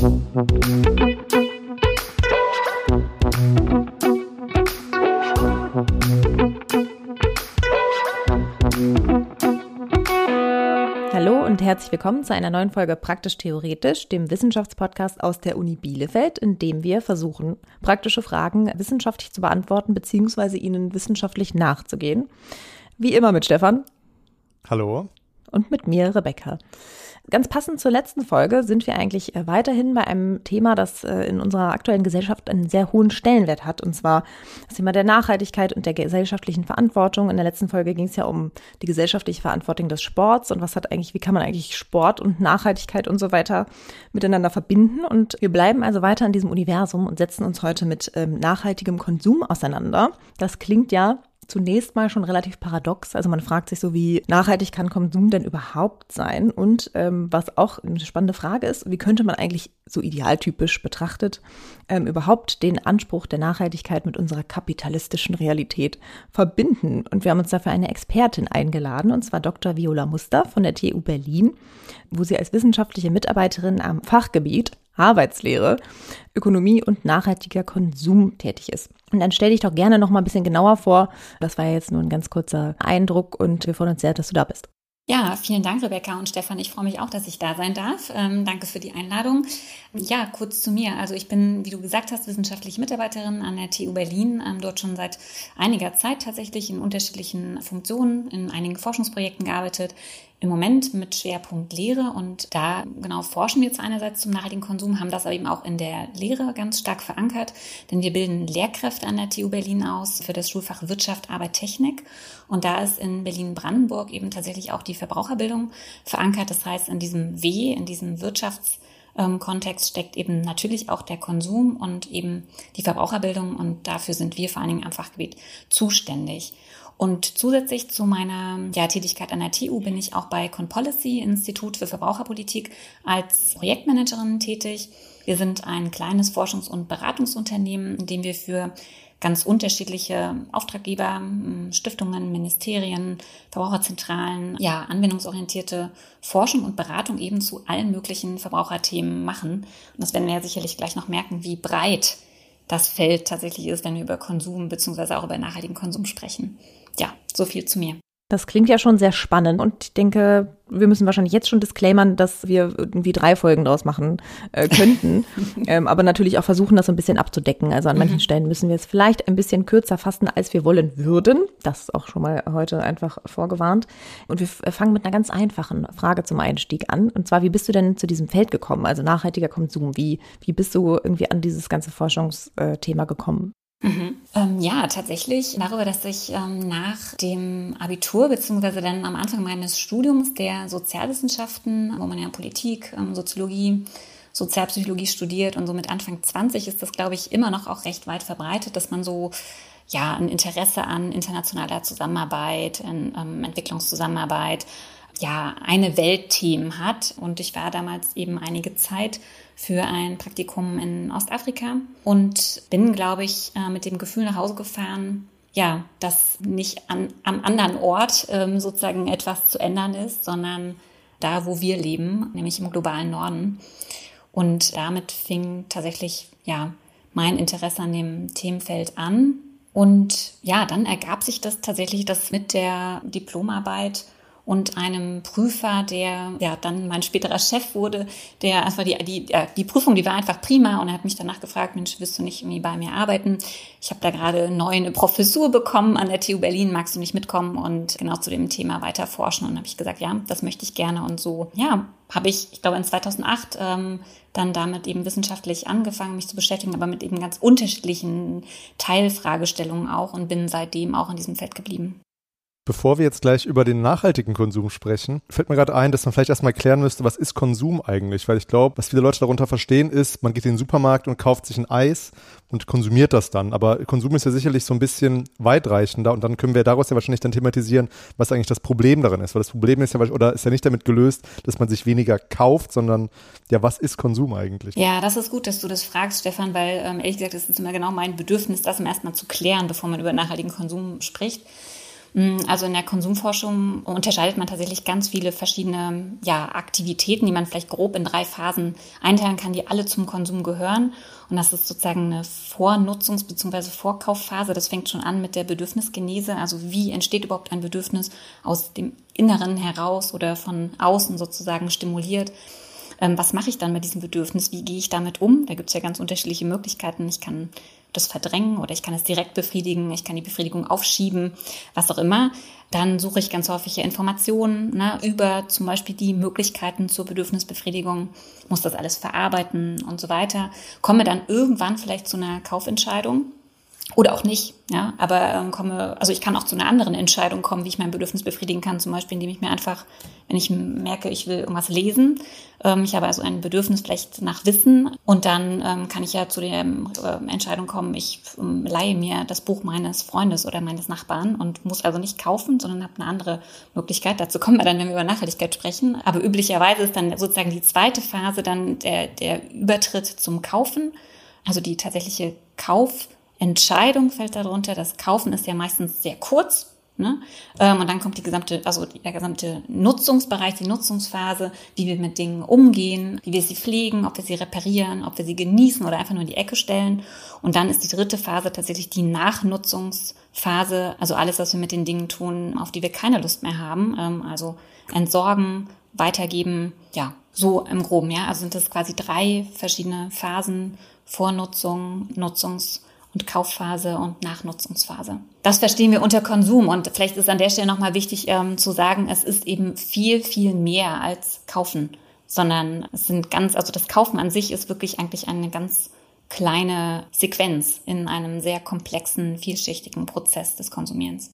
Hallo und herzlich willkommen zu einer neuen Folge Praktisch Theoretisch, dem Wissenschaftspodcast aus der Uni Bielefeld, in dem wir versuchen, praktische Fragen wissenschaftlich zu beantworten bzw. ihnen wissenschaftlich nachzugehen. Wie immer mit Stefan. Hallo. Und mit mir, Rebecca. Ganz passend zur letzten Folge sind wir eigentlich äh, weiterhin bei einem Thema, das äh, in unserer aktuellen Gesellschaft einen sehr hohen Stellenwert hat, und zwar das Thema der Nachhaltigkeit und der gesellschaftlichen Verantwortung. In der letzten Folge ging es ja um die gesellschaftliche Verantwortung des Sports und was hat eigentlich, wie kann man eigentlich Sport und Nachhaltigkeit und so weiter miteinander verbinden. Und wir bleiben also weiter in diesem Universum und setzen uns heute mit ähm, nachhaltigem Konsum auseinander. Das klingt ja zunächst mal schon relativ paradox. Also man fragt sich so, wie nachhaltig kann Konsum denn überhaupt sein? Und ähm, was auch eine spannende Frage ist, wie könnte man eigentlich so idealtypisch betrachtet ähm, überhaupt den Anspruch der Nachhaltigkeit mit unserer kapitalistischen Realität verbinden? Und wir haben uns dafür eine Expertin eingeladen, und zwar Dr. Viola Muster von der TU Berlin, wo sie als wissenschaftliche Mitarbeiterin am Fachgebiet Arbeitslehre, Ökonomie und nachhaltiger Konsum tätig ist. Und dann stell dich doch gerne noch mal ein bisschen genauer vor. Das war jetzt nur ein ganz kurzer Eindruck und wir freuen uns sehr, dass du da bist. Ja, vielen Dank, Rebecca und Stefan. Ich freue mich auch, dass ich da sein darf. Ähm, danke für die Einladung. Ja, kurz zu mir. Also ich bin, wie du gesagt hast, wissenschaftliche Mitarbeiterin an der TU Berlin, ähm, dort schon seit einiger Zeit tatsächlich in unterschiedlichen Funktionen, in einigen Forschungsprojekten gearbeitet im Moment mit Schwerpunkt Lehre und da genau forschen wir jetzt einerseits zum nachhaltigen Konsum, haben das aber eben auch in der Lehre ganz stark verankert, denn wir bilden Lehrkräfte an der TU Berlin aus für das Schulfach Wirtschaft, Arbeit, Technik und da ist in Berlin-Brandenburg eben tatsächlich auch die Verbraucherbildung verankert. Das heißt, in diesem W, in diesem Wirtschafts Kontext steckt eben natürlich auch der Konsum und eben die Verbraucherbildung und dafür sind wir vor allen Dingen am Fachgebiet zuständig. Und zusätzlich zu meiner ja, Tätigkeit an der TU bin ich auch bei Conpolicy, Institut für Verbraucherpolitik, als Projektmanagerin tätig. Wir sind ein kleines Forschungs- und Beratungsunternehmen, in dem wir für ganz unterschiedliche Auftraggeber, hm, Stiftungen, Ministerien, Verbraucherzentralen, ja, anwendungsorientierte Forschung und Beratung eben zu allen möglichen Verbraucherthemen machen. Und das werden wir ja sicherlich gleich noch merken, wie breit das Feld tatsächlich ist, wenn wir über Konsum beziehungsweise auch über nachhaltigen Konsum sprechen ja, so viel zu mir. Das klingt ja schon sehr spannend und ich denke, wir müssen wahrscheinlich jetzt schon disclaimern, dass wir irgendwie drei Folgen draus machen äh, könnten, ähm, aber natürlich auch versuchen, das so ein bisschen abzudecken. Also an manchen mhm. Stellen müssen wir es vielleicht ein bisschen kürzer fassen, als wir wollen würden. Das ist auch schon mal heute einfach vorgewarnt. Und wir fangen mit einer ganz einfachen Frage zum Einstieg an. Und zwar, wie bist du denn zu diesem Feld gekommen? Also nachhaltiger Konsum. Wie, wie bist du irgendwie an dieses ganze Forschungsthema gekommen? Mhm. Ähm, ja, tatsächlich darüber, dass ich ähm, nach dem Abitur beziehungsweise dann am Anfang meines Studiums der Sozialwissenschaften, wo man ja Politik, ähm, Soziologie, Sozialpsychologie studiert und so mit Anfang 20 ist das, glaube ich, immer noch auch recht weit verbreitet, dass man so ja ein Interesse an internationaler Zusammenarbeit, in ähm, Entwicklungszusammenarbeit, ja eine Weltthemen hat. Und ich war damals eben einige Zeit für ein Praktikum in Ostafrika und bin, glaube ich, äh, mit dem Gefühl nach Hause gefahren, ja, dass nicht an, am anderen Ort ähm, sozusagen etwas zu ändern ist, sondern da, wo wir leben, nämlich im globalen Norden. Und damit fing tatsächlich, ja, mein Interesse an dem Themenfeld an. Und ja, dann ergab sich das tatsächlich, dass mit der Diplomarbeit und einem Prüfer, der ja dann mein späterer Chef wurde, der einfach die, die, ja, die Prüfung, die war einfach prima und er hat mich danach gefragt, Mensch, willst du nicht irgendwie bei mir arbeiten? Ich habe da gerade neu eine Professur bekommen an der TU Berlin, magst du nicht mitkommen und genau zu dem Thema weiter forschen? Und habe ich gesagt, ja, das möchte ich gerne und so, ja, habe ich, ich glaube in 2008 ähm, dann damit eben wissenschaftlich angefangen, mich zu beschäftigen, aber mit eben ganz unterschiedlichen Teilfragestellungen auch und bin seitdem auch in diesem Feld geblieben. Bevor wir jetzt gleich über den nachhaltigen Konsum sprechen, fällt mir gerade ein, dass man vielleicht erstmal klären müsste, was ist Konsum eigentlich? Weil ich glaube, was viele Leute darunter verstehen ist, man geht in den Supermarkt und kauft sich ein Eis und konsumiert das dann. Aber Konsum ist ja sicherlich so ein bisschen weitreichender und dann können wir daraus ja wahrscheinlich dann thematisieren, was eigentlich das Problem darin ist. Weil das Problem ist ja, oder ist ja nicht damit gelöst, dass man sich weniger kauft, sondern ja, was ist Konsum eigentlich? Ja, das ist gut, dass du das fragst, Stefan, weil ähm, ehrlich gesagt, das ist immer genau mein Bedürfnis, das erstmal zu klären, bevor man über nachhaltigen Konsum spricht. Mm, also in der Konsumforschung unterscheidet man tatsächlich ganz viele verschiedene ja, Aktivitäten, die man vielleicht grob in drei Phasen einteilen kann, die alle zum Konsum gehören. Und das ist sozusagen eine Vornutzungs- bzw. Vorkaufphase. Das fängt schon an mit der Bedürfnisgenese. Also wie entsteht überhaupt ein Bedürfnis aus dem Inneren heraus oder von außen sozusagen stimuliert? Ähm, was mache ich dann mit diesem Bedürfnis? Wie gehe ich damit um? Da gibt es ja ganz unterschiedliche Möglichkeiten. Ich kann das verdrängen oder ich kann es direkt befriedigen, ich kann die Befriedigung aufschieben, was auch immer. Dann suche ich ganz häufig Informationen ne, über zum Beispiel die Möglichkeiten zur Bedürfnisbefriedigung, muss das alles verarbeiten und so weiter. Komme dann irgendwann vielleicht zu einer Kaufentscheidung oder auch nicht, ja, aber ähm, komme, also ich kann auch zu einer anderen Entscheidung kommen, wie ich mein Bedürfnis befriedigen kann, zum Beispiel, indem ich mir einfach, wenn ich merke, ich will irgendwas lesen, ähm, ich habe also ein Bedürfnis vielleicht nach Wissen und dann ähm, kann ich ja zu der äh, Entscheidung kommen, ich ähm, leihe mir das Buch meines Freundes oder meines Nachbarn und muss also nicht kaufen, sondern habe eine andere Möglichkeit. Dazu kommen wir dann, wenn wir über Nachhaltigkeit sprechen. Aber üblicherweise ist dann sozusagen die zweite Phase dann der, der Übertritt zum Kaufen, also die tatsächliche Kauf- Entscheidung fällt darunter. Das Kaufen ist ja meistens sehr kurz. Ne? Ähm, und dann kommt die gesamte, also der gesamte Nutzungsbereich, die Nutzungsphase, wie wir mit Dingen umgehen, wie wir sie pflegen, ob wir sie reparieren, ob wir sie genießen oder einfach nur in die Ecke stellen. Und dann ist die dritte Phase tatsächlich die Nachnutzungsphase, also alles, was wir mit den Dingen tun, auf die wir keine Lust mehr haben. Ähm, also entsorgen, weitergeben, ja, so im Groben, ja. Also sind das quasi drei verschiedene Phasen, Vornutzung, Nutzungs- und Kaufphase und Nachnutzungsphase. Das verstehen wir unter Konsum und vielleicht ist an der Stelle nochmal wichtig ähm, zu sagen, es ist eben viel, viel mehr als Kaufen, sondern es sind ganz, also das Kaufen an sich ist wirklich eigentlich eine ganz kleine Sequenz in einem sehr komplexen, vielschichtigen Prozess des Konsumierens.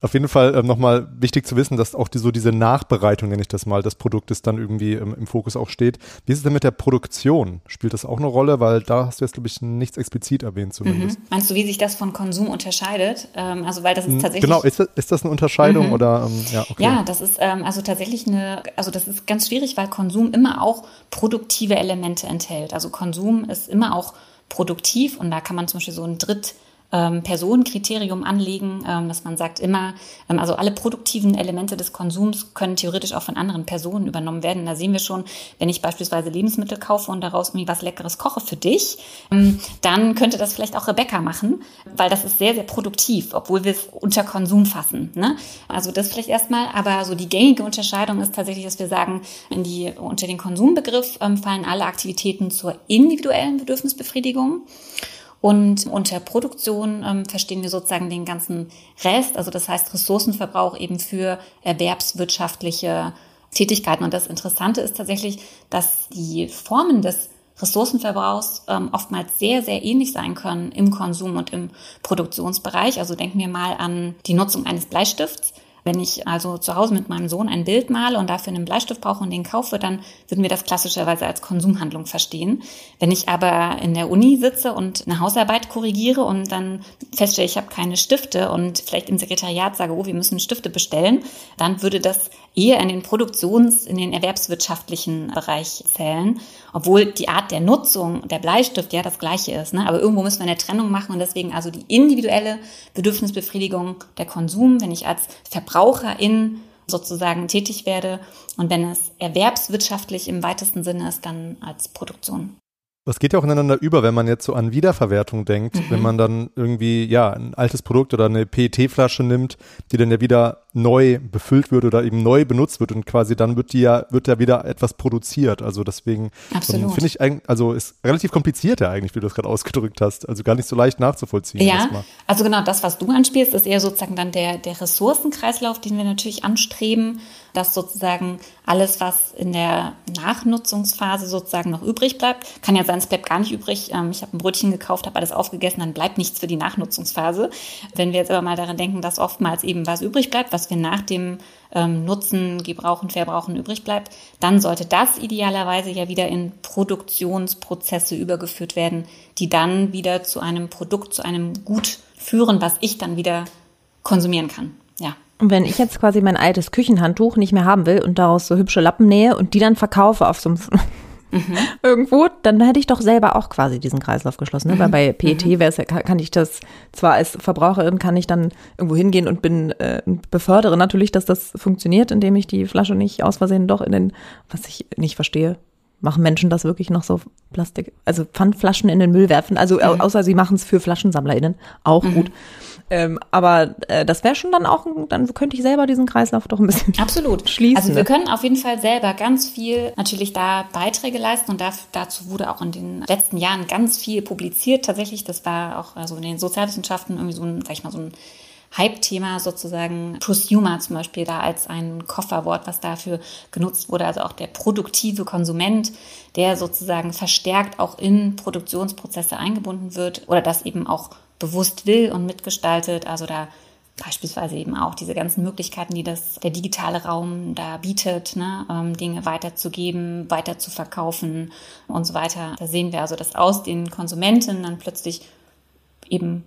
Auf jeden Fall ähm, nochmal wichtig zu wissen, dass auch die, so diese Nachbereitung, nenne ich das mal, des Produktes dann irgendwie ähm, im Fokus auch steht. Wie ist es denn mit der Produktion? Spielt das auch eine Rolle? Weil da hast du jetzt, glaube ich, nichts explizit erwähnt zumindest. Mhm. Meinst du, wie sich das von Konsum unterscheidet? Ähm, also, weil das ist tatsächlich. Genau, ist das, ist das eine Unterscheidung mhm. oder, ähm, ja, okay. Ja, das ist ähm, also tatsächlich eine, also das ist ganz schwierig, weil Konsum immer auch produktive Elemente enthält. Also Konsum ist immer auch produktiv und da kann man zum Beispiel so ein Dritt- ähm, Personenkriterium anlegen, ähm, dass man sagt immer, ähm, also alle produktiven Elemente des Konsums können theoretisch auch von anderen Personen übernommen werden. Da sehen wir schon, wenn ich beispielsweise Lebensmittel kaufe und daraus irgendwie was Leckeres koche für dich, ähm, dann könnte das vielleicht auch Rebecca machen, weil das ist sehr, sehr produktiv, obwohl wir es unter Konsum fassen. Ne? Also das vielleicht erstmal, aber so die gängige Unterscheidung ist tatsächlich, dass wir sagen, in die, unter den Konsumbegriff ähm, fallen alle Aktivitäten zur individuellen Bedürfnisbefriedigung. Und unter Produktion ähm, verstehen wir sozusagen den ganzen Rest, also das heißt Ressourcenverbrauch eben für erwerbswirtschaftliche Tätigkeiten. Und das Interessante ist tatsächlich, dass die Formen des Ressourcenverbrauchs ähm, oftmals sehr, sehr ähnlich sein können im Konsum und im Produktionsbereich. Also denken wir mal an die Nutzung eines Bleistifts. Wenn ich also zu Hause mit meinem Sohn ein Bild male und dafür einen Bleistift brauche und den kaufe, dann würden wir das klassischerweise als Konsumhandlung verstehen. Wenn ich aber in der Uni sitze und eine Hausarbeit korrigiere und dann feststelle, ich habe keine Stifte und vielleicht im Sekretariat sage, oh, wir müssen Stifte bestellen, dann würde das eher in den Produktions-, in den erwerbswirtschaftlichen Bereich zählen, obwohl die Art der Nutzung der Bleistift ja das gleiche ist. Ne? Aber irgendwo müssen wir eine Trennung machen und deswegen also die individuelle Bedürfnisbefriedigung, der Konsum, wenn ich als Verbraucherin sozusagen tätig werde und wenn es erwerbswirtschaftlich im weitesten Sinne ist, dann als Produktion. Das geht ja auch ineinander über, wenn man jetzt so an Wiederverwertung denkt, mhm. wenn man dann irgendwie, ja, ein altes Produkt oder eine PET-Flasche nimmt, die dann ja wieder neu befüllt wird oder eben neu benutzt wird und quasi dann wird die ja, wird ja wieder etwas produziert. Also deswegen finde ich eigentlich, also ist relativ kompliziert ja eigentlich, wie du das gerade ausgedrückt hast. Also gar nicht so leicht nachzuvollziehen. Ja, erstmal. also genau das, was du anspielst, ist eher sozusagen dann der, der Ressourcenkreislauf, den wir natürlich anstreben dass sozusagen alles, was in der Nachnutzungsphase sozusagen noch übrig bleibt, kann ja sein, es bleibt gar nicht übrig. Ähm, ich habe ein Brötchen gekauft, habe alles aufgegessen, dann bleibt nichts für die Nachnutzungsphase. Wenn wir jetzt aber mal daran denken, dass oftmals eben was übrig bleibt, was wir nach dem ähm, Nutzen, Gebrauchen, Verbrauchen übrig bleibt, dann sollte das idealerweise ja wieder in Produktionsprozesse übergeführt werden, die dann wieder zu einem Produkt, zu einem Gut führen, was ich dann wieder konsumieren kann. Ja. Und wenn ich jetzt quasi mein altes Küchenhandtuch nicht mehr haben will und daraus so hübsche Lappen nähe und die dann verkaufe auf so einem mhm. irgendwo, dann hätte ich doch selber auch quasi diesen Kreislauf geschlossen. Ne? Mhm. Weil bei PET mhm. wäre es kann ich das zwar als Verbraucherin kann ich dann irgendwo hingehen und bin äh, befördere natürlich, dass das funktioniert, indem ich die Flasche nicht aus Versehen doch in den, was ich nicht verstehe, machen Menschen das wirklich noch so Plastik, also Pfandflaschen in den Müll werfen. Also mhm. außer sie machen es für FlaschensammlerInnen, auch mhm. gut. Ähm, aber äh, das wäre schon dann auch, dann könnte ich selber diesen Kreislauf doch ein bisschen Absolut. schließen. Also wir ne? können auf jeden Fall selber ganz viel natürlich da Beiträge leisten und da, dazu wurde auch in den letzten Jahren ganz viel publiziert. Tatsächlich, das war auch also in den Sozialwissenschaften irgendwie so ein, sag ich mal, so ein Hype-Thema sozusagen Prosumer zum Beispiel da als ein Kofferwort, was dafür genutzt wurde, also auch der produktive Konsument, der sozusagen verstärkt auch in Produktionsprozesse eingebunden wird oder das eben auch bewusst will und mitgestaltet. Also da beispielsweise eben auch diese ganzen Möglichkeiten, die das der digitale Raum da bietet, ne, ähm, Dinge weiterzugeben, weiter zu verkaufen und so weiter. Da sehen wir also, dass aus den Konsumenten dann plötzlich eben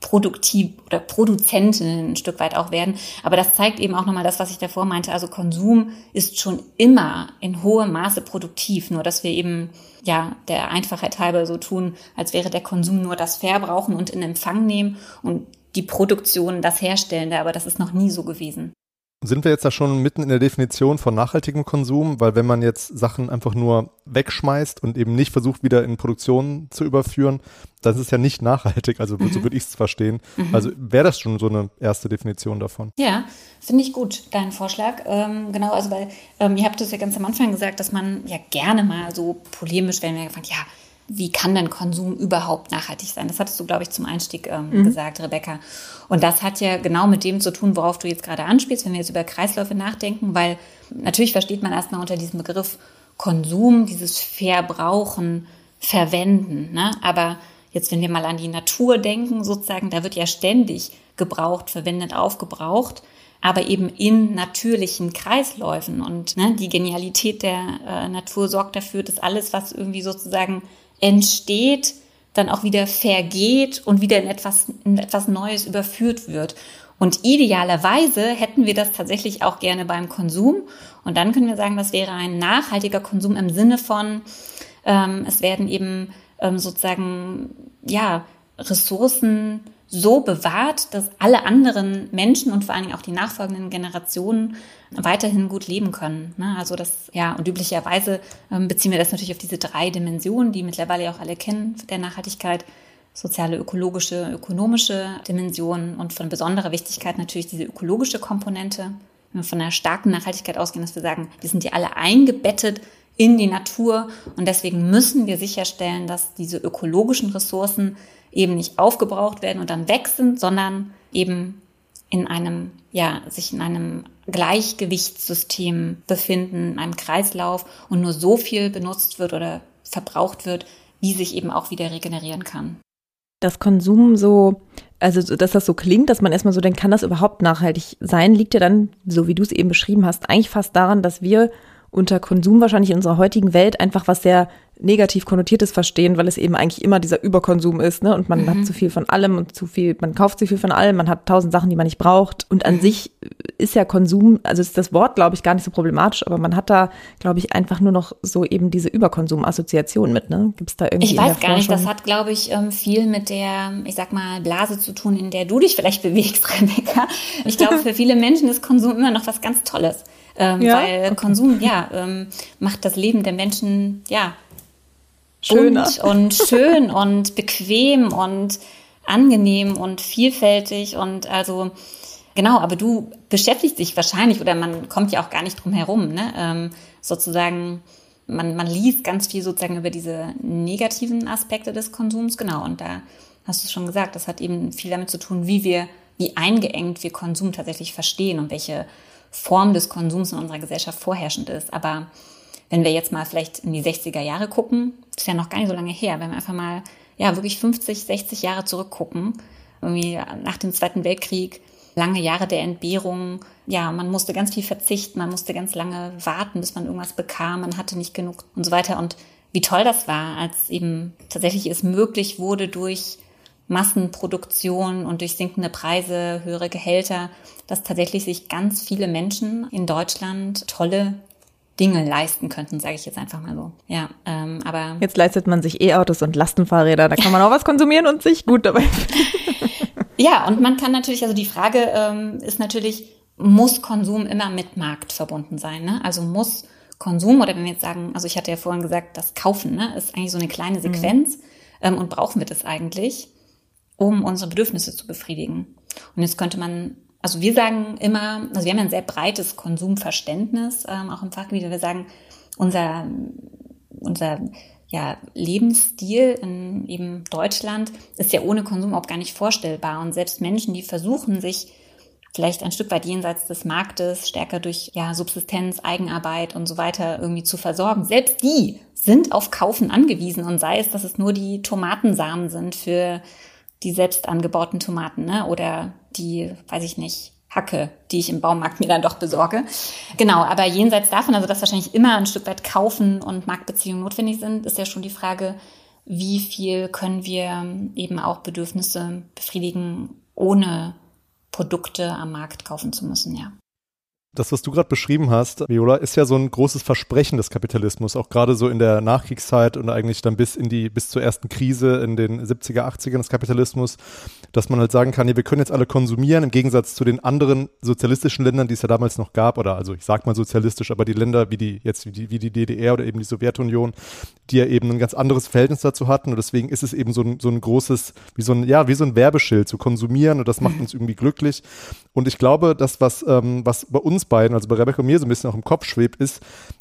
produktiv oder Produzenten ein Stück weit auch werden. Aber das zeigt eben auch nochmal das, was ich davor meinte. Also Konsum ist schon immer in hohem Maße produktiv, nur dass wir eben ja der Einfachheit halber so tun, als wäre der Konsum nur das Verbrauchen und in Empfang nehmen und die Produktion das Herstellende, aber das ist noch nie so gewesen. Sind wir jetzt da schon mitten in der Definition von nachhaltigem Konsum? Weil wenn man jetzt Sachen einfach nur wegschmeißt und eben nicht versucht, wieder in Produktion zu überführen, dann ist ja nicht nachhaltig. Also mhm. so würde ich es verstehen. Mhm. Also wäre das schon so eine erste Definition davon. Ja, finde ich gut, deinen Vorschlag. Ähm, genau, also weil ähm, ihr habt es ja ganz am Anfang gesagt, dass man ja gerne mal so polemisch, wenn wir gefragt, ja, wie kann denn Konsum überhaupt nachhaltig sein? Das hattest du, glaube ich, zum Einstieg ähm, mhm. gesagt, Rebecca. Und das hat ja genau mit dem zu tun, worauf du jetzt gerade anspielst, wenn wir jetzt über Kreisläufe nachdenken, weil natürlich versteht man erstmal unter diesem Begriff Konsum, dieses Verbrauchen, Verwenden. Ne? Aber jetzt, wenn wir mal an die Natur denken, sozusagen, da wird ja ständig gebraucht, verwendet, aufgebraucht aber eben in natürlichen Kreisläufen. Und ne, die Genialität der äh, Natur sorgt dafür, dass alles, was irgendwie sozusagen entsteht, dann auch wieder vergeht und wieder in etwas, in etwas Neues überführt wird. Und idealerweise hätten wir das tatsächlich auch gerne beim Konsum. Und dann können wir sagen, das wäre ein nachhaltiger Konsum im Sinne von, ähm, es werden eben ähm, sozusagen, ja, Ressourcen so bewahrt, dass alle anderen Menschen und vor allen Dingen auch die nachfolgenden Generationen weiterhin gut leben können. Ne? Also das, ja, und üblicherweise ähm, beziehen wir das natürlich auf diese drei Dimensionen, die mittlerweile auch alle kennen der Nachhaltigkeit. Soziale, ökologische, ökonomische Dimensionen und von besonderer Wichtigkeit natürlich diese ökologische Komponente. Wenn wir von einer starken Nachhaltigkeit ausgehen, dass wir sagen, wir sind ja alle eingebettet in die Natur und deswegen müssen wir sicherstellen, dass diese ökologischen Ressourcen eben nicht aufgebraucht werden und dann weg sind, sondern eben in einem, ja, sich in einem Gleichgewichtssystem befinden, in einem Kreislauf und nur so viel benutzt wird oder verbraucht wird, wie sich eben auch wieder regenerieren kann. Das Konsum so, also dass das so klingt, dass man erstmal so denkt, kann das überhaupt nachhaltig sein, liegt ja dann, so wie du es eben beschrieben hast, eigentlich fast daran, dass wir unter Konsum wahrscheinlich in unserer heutigen Welt einfach was sehr negativ konnotiertes verstehen, weil es eben eigentlich immer dieser Überkonsum ist, ne? Und man mhm. hat zu viel von allem und zu viel, man kauft zu viel von allem, man hat tausend Sachen, die man nicht braucht. Und an mhm. sich ist ja Konsum, also ist das Wort, glaube ich, gar nicht so problematisch, aber man hat da, glaube ich, einfach nur noch so eben diese Überkonsum-Assoziation mit, ne? Gibt es da irgendwie? Ich weiß gar nicht, das hat, glaube ich, ähm, viel mit der, ich sag mal, Blase zu tun, in der du dich vielleicht bewegst, Rebecca. Ich glaube, für viele Menschen ist Konsum immer noch was ganz Tolles. Ähm, ja? Weil okay. Konsum, ja, ähm, macht das Leben der Menschen, ja, Schöner. und schön und bequem und angenehm und vielfältig und also genau, aber du beschäftigst dich wahrscheinlich oder man kommt ja auch gar nicht drum herum, ne? Ähm, sozusagen man, man liest ganz viel sozusagen über diese negativen Aspekte des Konsums, genau, und da hast du es schon gesagt, das hat eben viel damit zu tun, wie wir, wie eingeengt wir Konsum tatsächlich verstehen und welche Form des Konsums in unserer Gesellschaft vorherrschend ist. Aber wenn wir jetzt mal vielleicht in die 60er Jahre gucken, ist ja noch gar nicht so lange her, wenn wir einfach mal, ja, wirklich 50, 60 Jahre zurückgucken, irgendwie nach dem Zweiten Weltkrieg, lange Jahre der Entbehrung, ja, man musste ganz viel verzichten, man musste ganz lange warten, bis man irgendwas bekam, man hatte nicht genug und so weiter. Und wie toll das war, als eben tatsächlich es möglich wurde durch Massenproduktion und durch sinkende Preise, höhere Gehälter, dass tatsächlich sich ganz viele Menschen in Deutschland tolle Dinge leisten könnten, sage ich jetzt einfach mal so. Ja, ähm, aber jetzt leistet man sich E-Autos und Lastenfahrräder, da kann man auch was konsumieren und sich gut dabei. ja, und man kann natürlich, also die Frage ähm, ist natürlich, muss Konsum immer mit Markt verbunden sein? Ne? Also muss Konsum oder wenn wir jetzt sagen, also ich hatte ja vorhin gesagt, das Kaufen ne, ist eigentlich so eine kleine mhm. Sequenz mhm. ähm, und brauchen wir das eigentlich, um unsere Bedürfnisse zu befriedigen? Und jetzt könnte man also wir sagen immer, also wir haben ein sehr breites Konsumverständnis, ähm, auch im Fachgebiet, wir sagen, unser, unser ja, Lebensstil in eben Deutschland ist ja ohne Konsum auch gar nicht vorstellbar. Und selbst Menschen, die versuchen, sich vielleicht ein Stück weit jenseits des Marktes stärker durch ja, Subsistenz, Eigenarbeit und so weiter irgendwie zu versorgen, selbst die sind auf Kaufen angewiesen und sei es, dass es nur die Tomatensamen sind für die selbst angebauten Tomaten, ne? Oder die, weiß ich nicht, Hacke, die ich im Baumarkt mir dann doch besorge. Genau, aber jenseits davon, also dass wahrscheinlich immer ein Stück weit Kaufen und Marktbeziehungen notwendig sind, ist ja schon die Frage, wie viel können wir eben auch Bedürfnisse befriedigen, ohne Produkte am Markt kaufen zu müssen, ja. Das, was du gerade beschrieben hast, Viola, ist ja so ein großes Versprechen des Kapitalismus, auch gerade so in der Nachkriegszeit und eigentlich dann bis in die, bis zur ersten Krise in den 70er, 80ern des Kapitalismus, dass man halt sagen kann, ja, wir können jetzt alle konsumieren, im Gegensatz zu den anderen sozialistischen Ländern, die es ja damals noch gab, oder also ich sag mal sozialistisch, aber die Länder wie die, jetzt wie die, wie die DDR oder eben die Sowjetunion, die ja eben ein ganz anderes Verhältnis dazu hatten. Und deswegen ist es eben so ein, so ein großes, wie so ein, ja, wie so ein Werbeschild zu konsumieren. Und das macht uns irgendwie glücklich. Und ich glaube, das, was, ähm, was bei uns beiden, also bei Rebecca und mir so ein bisschen auch im Kopf schwebt, ist,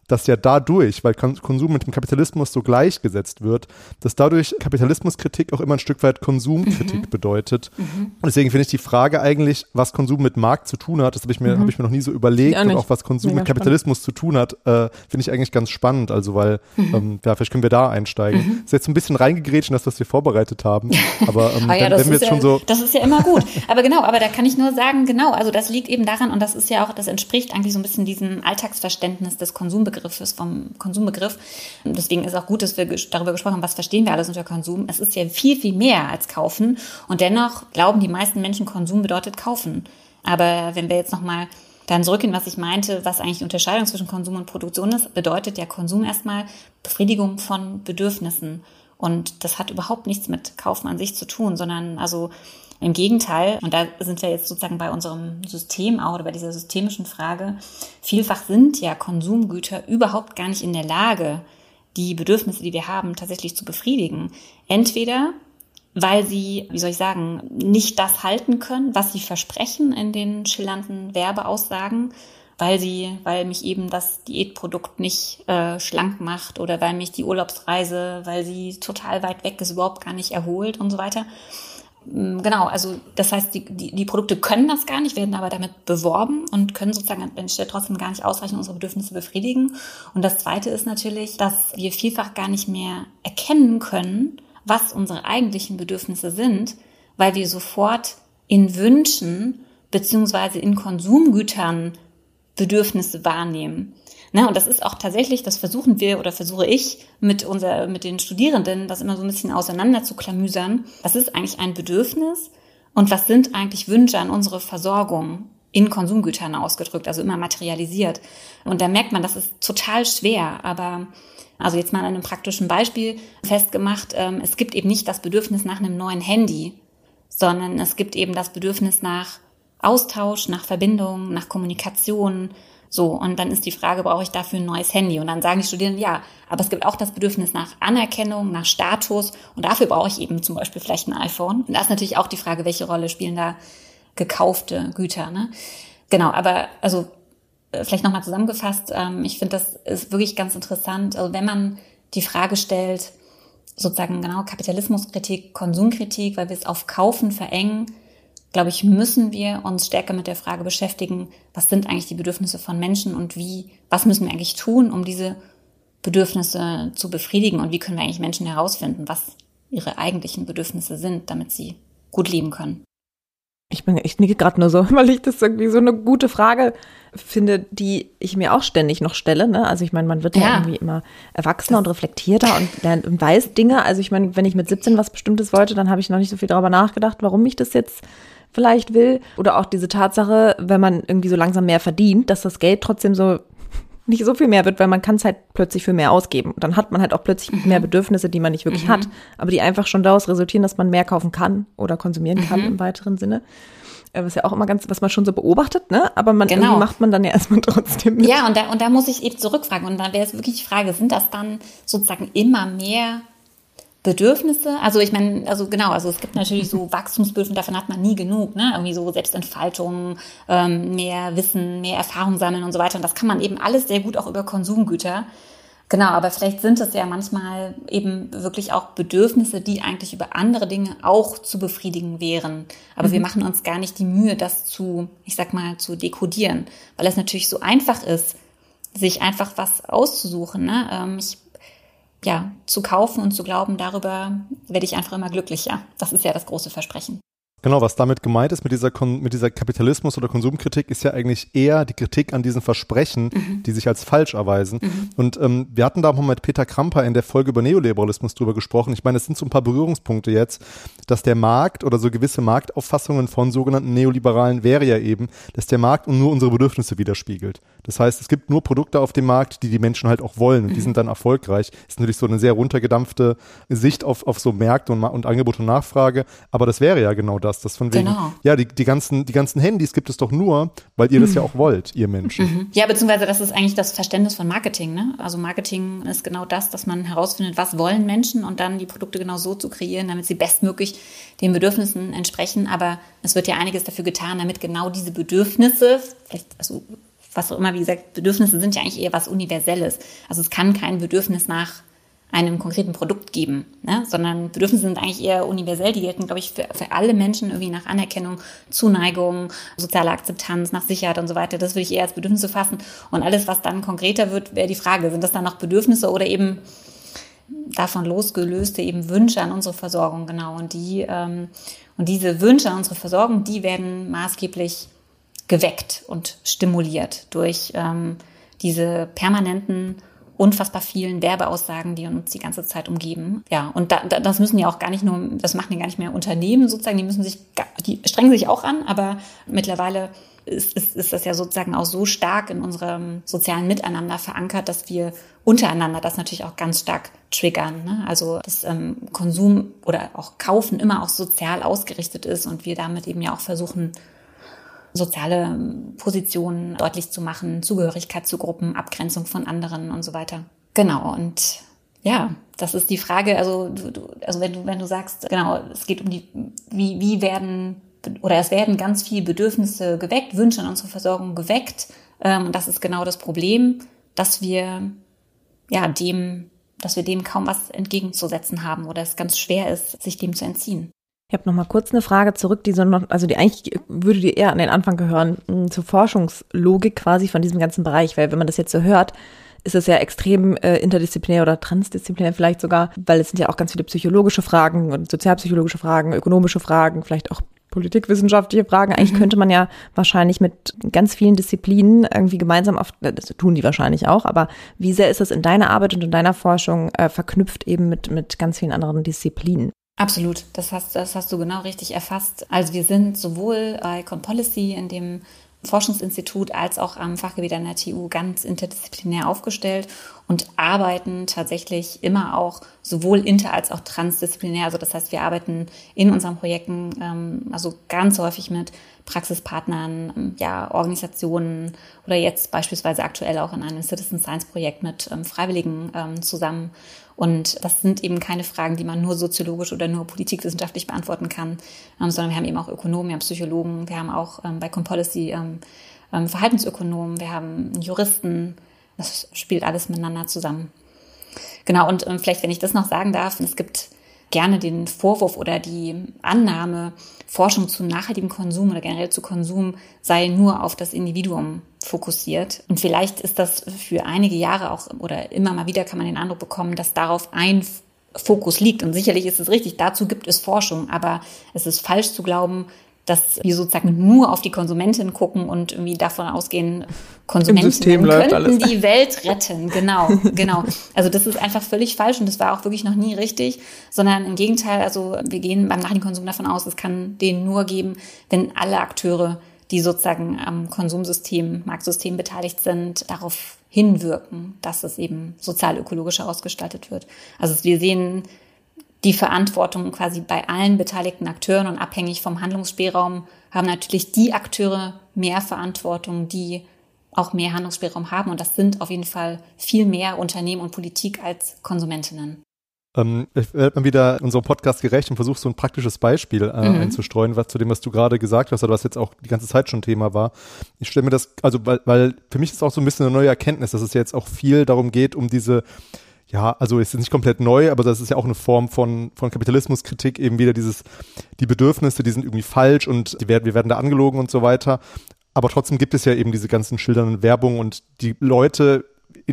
dass ja dadurch, weil Konsum mit dem Kapitalismus so gleichgesetzt wird, dass dadurch Kapitalismuskritik auch immer ein Stück weit Konsumkritik mhm. bedeutet. Mhm. Deswegen finde ich die Frage eigentlich, was Konsum mit Markt zu tun hat, das habe ich, mir mhm. hab ich mir noch nie so überlegt und auch was Konsum Mega mit Kapitalismus spannend. zu tun hat, äh, finde ich eigentlich ganz spannend. Also weil, mhm. ähm, ja, vielleicht können wir da einsteigen. Mhm. Ist jetzt ein bisschen reingegrätscht in das, was wir vorbereitet haben. Aber ähm, ah ja, wenn, wenn wir jetzt ja, schon so. Das ist ja immer gut. Aber genau, aber da kann ich nur sagen, genau, also das liegt eben daran und das ist ja auch, das entspricht eigentlich so ein bisschen diesem Alltagsverständnis des Konsumbegriffs Begriffes, vom Konsumbegriff. Und deswegen ist auch gut, dass wir darüber gesprochen haben, was verstehen wir alles unter Konsum. Es ist ja viel, viel mehr als kaufen. Und dennoch glauben die meisten Menschen, Konsum bedeutet kaufen. Aber wenn wir jetzt nochmal dann zurückgehen, was ich meinte, was eigentlich die Unterscheidung zwischen Konsum und Produktion ist, bedeutet ja Konsum erstmal Befriedigung von Bedürfnissen. Und das hat überhaupt nichts mit Kaufen an sich zu tun, sondern also im Gegenteil, und da sind wir jetzt sozusagen bei unserem System auch oder bei dieser systemischen Frage, vielfach sind ja Konsumgüter überhaupt gar nicht in der Lage, die Bedürfnisse, die wir haben, tatsächlich zu befriedigen. Entweder weil sie, wie soll ich sagen, nicht das halten können, was sie versprechen in den schillernden Werbeaussagen, weil sie, weil mich eben das Diätprodukt nicht äh, schlank macht oder weil mich die Urlaubsreise, weil sie total weit weg ist, überhaupt gar nicht erholt und so weiter. Mm, genau, also das heißt, die, die, die Produkte können das gar nicht, werden aber damit beworben und können sozusagen an der Stelle trotzdem gar nicht ausreichend unsere Bedürfnisse befriedigen. Und das Zweite ist natürlich, dass wir vielfach gar nicht mehr erkennen können, was unsere eigentlichen Bedürfnisse sind, weil wir sofort in Wünschen beziehungsweise in Konsumgütern Bedürfnisse wahrnehmen. Ne, und das ist auch tatsächlich, das versuchen wir oder versuche ich mit unser, mit den Studierenden, das immer so ein bisschen auseinander zu klamüsern. Was ist eigentlich ein Bedürfnis und was sind eigentlich Wünsche an unsere Versorgung in Konsumgütern ausgedrückt, also immer materialisiert. Und da merkt man, das ist total schwer, aber also jetzt mal an einem praktischen Beispiel festgemacht, ähm, es gibt eben nicht das Bedürfnis nach einem neuen Handy, sondern es gibt eben das Bedürfnis nach Austausch, nach Verbindung, nach Kommunikation, so, und dann ist die Frage, brauche ich dafür ein neues Handy? Und dann sagen die Studierenden, ja, aber es gibt auch das Bedürfnis nach Anerkennung, nach Status und dafür brauche ich eben zum Beispiel vielleicht ein iPhone. Und da ist natürlich auch die Frage, welche Rolle spielen da gekaufte Güter, ne? Genau, aber also äh, vielleicht nochmal zusammengefasst, ähm, ich finde, das ist wirklich ganz interessant. Also wenn man die Frage stellt, sozusagen genau Kapitalismuskritik, Konsumkritik, weil wir es auf Kaufen verengen, glaube ich, müssen wir uns stärker mit der Frage beschäftigen, was sind eigentlich die Bedürfnisse von Menschen und wie, was müssen wir eigentlich tun, um diese Bedürfnisse zu befriedigen und wie können wir eigentlich Menschen herausfinden, was ihre eigentlichen Bedürfnisse sind, damit sie gut leben können. Ich bin, ich nicke gerade nur so, weil ich das irgendwie so eine gute Frage finde, die ich mir auch ständig noch stelle. Ne? Also ich meine, man wird ja, ja irgendwie immer erwachsener und reflektierter und lernt und weiß Dinge. Also ich meine, wenn ich mit 17 was Bestimmtes wollte, dann habe ich noch nicht so viel darüber nachgedacht, warum ich das jetzt vielleicht will. Oder auch diese Tatsache, wenn man irgendwie so langsam mehr verdient, dass das Geld trotzdem so nicht so viel mehr wird, weil man kann es halt plötzlich für mehr ausgeben. Und dann hat man halt auch plötzlich mhm. mehr Bedürfnisse, die man nicht wirklich mhm. hat, aber die einfach schon daraus resultieren, dass man mehr kaufen kann oder konsumieren kann mhm. im weiteren Sinne. Äh, was ja auch immer ganz, was man schon so beobachtet, ne? Aber man genau. irgendwie macht man dann ja erstmal trotzdem mit. Ja, und da, und da muss ich eben zurückfragen. Und dann wäre es wirklich die Frage, sind das dann sozusagen immer mehr Bedürfnisse. Also ich meine, also genau, also es gibt natürlich so Wachstumsbedürfnisse, davon hat man nie genug, ne? Irgendwie so Selbstentfaltung, ähm, mehr Wissen, mehr Erfahrung sammeln und so weiter. Und das kann man eben alles sehr gut auch über Konsumgüter. Genau, aber vielleicht sind es ja manchmal eben wirklich auch Bedürfnisse, die eigentlich über andere Dinge auch zu befriedigen wären. Aber mhm. wir machen uns gar nicht die Mühe, das zu, ich sag mal, zu dekodieren, weil es natürlich so einfach ist, sich einfach was auszusuchen. Ne? Ähm, ich ja, zu kaufen und zu glauben, darüber werde ich einfach immer glücklicher. Das ist ja das große Versprechen. Genau, was damit gemeint ist mit dieser, Kon mit dieser Kapitalismus- oder Konsumkritik, ist ja eigentlich eher die Kritik an diesen Versprechen, mhm. die sich als falsch erweisen. Mhm. Und ähm, wir hatten da mal mit Peter Kramper in der Folge über Neoliberalismus drüber gesprochen. Ich meine, es sind so ein paar Berührungspunkte jetzt, dass der Markt oder so gewisse Marktauffassungen von sogenannten Neoliberalen wäre ja eben, dass der Markt nur unsere Bedürfnisse widerspiegelt. Das heißt, es gibt nur Produkte auf dem Markt, die die Menschen halt auch wollen und die mhm. sind dann erfolgreich. Ist natürlich so eine sehr runtergedampfte Sicht auf, auf so Märkte und, und Angebot und Nachfrage. Aber das wäre ja genau das das, das von wegen, genau. ja, die, die, ganzen, die ganzen Handys gibt es doch nur, weil ihr mhm. das ja auch wollt, ihr Menschen. Mhm. Ja, beziehungsweise das ist eigentlich das Verständnis von Marketing. Ne? Also Marketing ist genau das, dass man herausfindet, was wollen Menschen und dann die Produkte genau so zu kreieren, damit sie bestmöglich den Bedürfnissen entsprechen. Aber es wird ja einiges dafür getan, damit genau diese Bedürfnisse, vielleicht, also was auch immer, wie gesagt, Bedürfnisse sind ja eigentlich eher was Universelles. Also es kann kein Bedürfnis nach einem konkreten Produkt geben, ne? sondern Bedürfnisse sind eigentlich eher universell. Die gelten, glaube ich, für, für alle Menschen irgendwie nach Anerkennung, Zuneigung, soziale Akzeptanz, nach Sicherheit und so weiter. Das würde ich eher als Bedürfnisse fassen. Und alles, was dann konkreter wird, wäre die Frage, sind das dann noch Bedürfnisse oder eben davon losgelöste eben Wünsche an unsere Versorgung, genau. Und die, ähm, und diese Wünsche an unsere Versorgung, die werden maßgeblich geweckt und stimuliert durch ähm, diese permanenten unfassbar vielen Werbeaussagen, die uns die ganze Zeit umgeben. Ja, und da, da, das müssen ja auch gar nicht nur, das machen ja gar nicht mehr Unternehmen sozusagen, die müssen sich, die strengen sich auch an, aber mittlerweile ist, ist, ist das ja sozusagen auch so stark in unserem sozialen Miteinander verankert, dass wir untereinander das natürlich auch ganz stark triggern. Ne? Also dass ähm, Konsum oder auch Kaufen immer auch sozial ausgerichtet ist und wir damit eben ja auch versuchen, soziale ähm, Positionen deutlich zu machen, Zugehörigkeit zu Gruppen, Abgrenzung von anderen und so weiter. Genau, und ja, das ist die Frage, also, du, also wenn du, wenn du sagst, genau, es geht um die, wie, wie werden, oder es werden ganz viele Bedürfnisse geweckt, Wünsche an unsere Versorgung geweckt. Ähm, und das ist genau das Problem, dass wir, ja, dem, dass wir dem kaum was entgegenzusetzen haben oder es ganz schwer ist, sich dem zu entziehen. Ich habe noch mal kurz eine Frage zurück, die so noch, also die eigentlich würde dir eher an den Anfang gehören, hm, zur Forschungslogik quasi von diesem ganzen Bereich, weil wenn man das jetzt so hört, ist es ja extrem äh, interdisziplinär oder transdisziplinär vielleicht sogar, weil es sind ja auch ganz viele psychologische Fragen und sozialpsychologische Fragen, ökonomische Fragen, vielleicht auch politikwissenschaftliche Fragen. Eigentlich mhm. könnte man ja wahrscheinlich mit ganz vielen Disziplinen irgendwie gemeinsam auf, äh, das tun die wahrscheinlich auch, aber wie sehr ist es in deiner Arbeit und in deiner Forschung äh, verknüpft eben mit, mit ganz vielen anderen Disziplinen? Absolut, das hast, das hast du genau richtig erfasst. Also wir sind sowohl bei Conpolicy in dem Forschungsinstitut als auch am Fachgebiet an der TU ganz interdisziplinär aufgestellt und arbeiten tatsächlich immer auch sowohl inter- als auch transdisziplinär. Also das heißt, wir arbeiten in unseren Projekten ähm, also ganz häufig mit Praxispartnern, ähm, ja, Organisationen oder jetzt beispielsweise aktuell auch in einem Citizen Science Projekt mit ähm, Freiwilligen ähm, zusammen und das sind eben keine Fragen, die man nur soziologisch oder nur politikwissenschaftlich beantworten kann, ähm, sondern wir haben eben auch Ökonomen, wir haben Psychologen, wir haben auch ähm, bei Compolicy ähm, Verhaltensökonomen, wir haben Juristen. Das spielt alles miteinander zusammen. Genau, und vielleicht, wenn ich das noch sagen darf, es gibt gerne den Vorwurf oder die Annahme, Forschung zu nachhaltigem Konsum oder generell zu Konsum sei nur auf das Individuum fokussiert. Und vielleicht ist das für einige Jahre auch oder immer mal wieder kann man den Eindruck bekommen, dass darauf ein Fokus liegt. Und sicherlich ist es richtig, dazu gibt es Forschung, aber es ist falsch zu glauben, dass wir sozusagen nur auf die Konsumentin gucken und irgendwie davon ausgehen, Konsumenten könnten die Welt retten. Genau, genau. Also das ist einfach völlig falsch und das war auch wirklich noch nie richtig, sondern im Gegenteil, also wir gehen beim Nachhaltigkonsum davon aus, es kann den nur geben, wenn alle Akteure, die sozusagen am Konsumsystem, Marktsystem beteiligt sind, darauf hinwirken, dass es eben sozial-ökologischer ausgestaltet wird. Also wir sehen die Verantwortung quasi bei allen beteiligten Akteuren und abhängig vom Handlungsspielraum haben natürlich die Akteure mehr Verantwortung, die auch mehr Handlungsspielraum haben. Und das sind auf jeden Fall viel mehr Unternehmen und Politik als Konsumentinnen. Ähm, ich werde mal wieder unserem Podcast gerecht und versuche so ein praktisches Beispiel äh, mhm. einzustreuen, was zu dem, was du gerade gesagt hast, oder was jetzt auch die ganze Zeit schon Thema war. Ich stelle mir das, also weil, weil für mich ist auch so ein bisschen eine neue Erkenntnis, dass es jetzt auch viel darum geht, um diese ja, also es ist nicht komplett neu, aber das ist ja auch eine Form von, von Kapitalismuskritik, eben wieder dieses, die Bedürfnisse, die sind irgendwie falsch und die werden, wir werden da angelogen und so weiter. Aber trotzdem gibt es ja eben diese ganzen schildernden Werbung und die Leute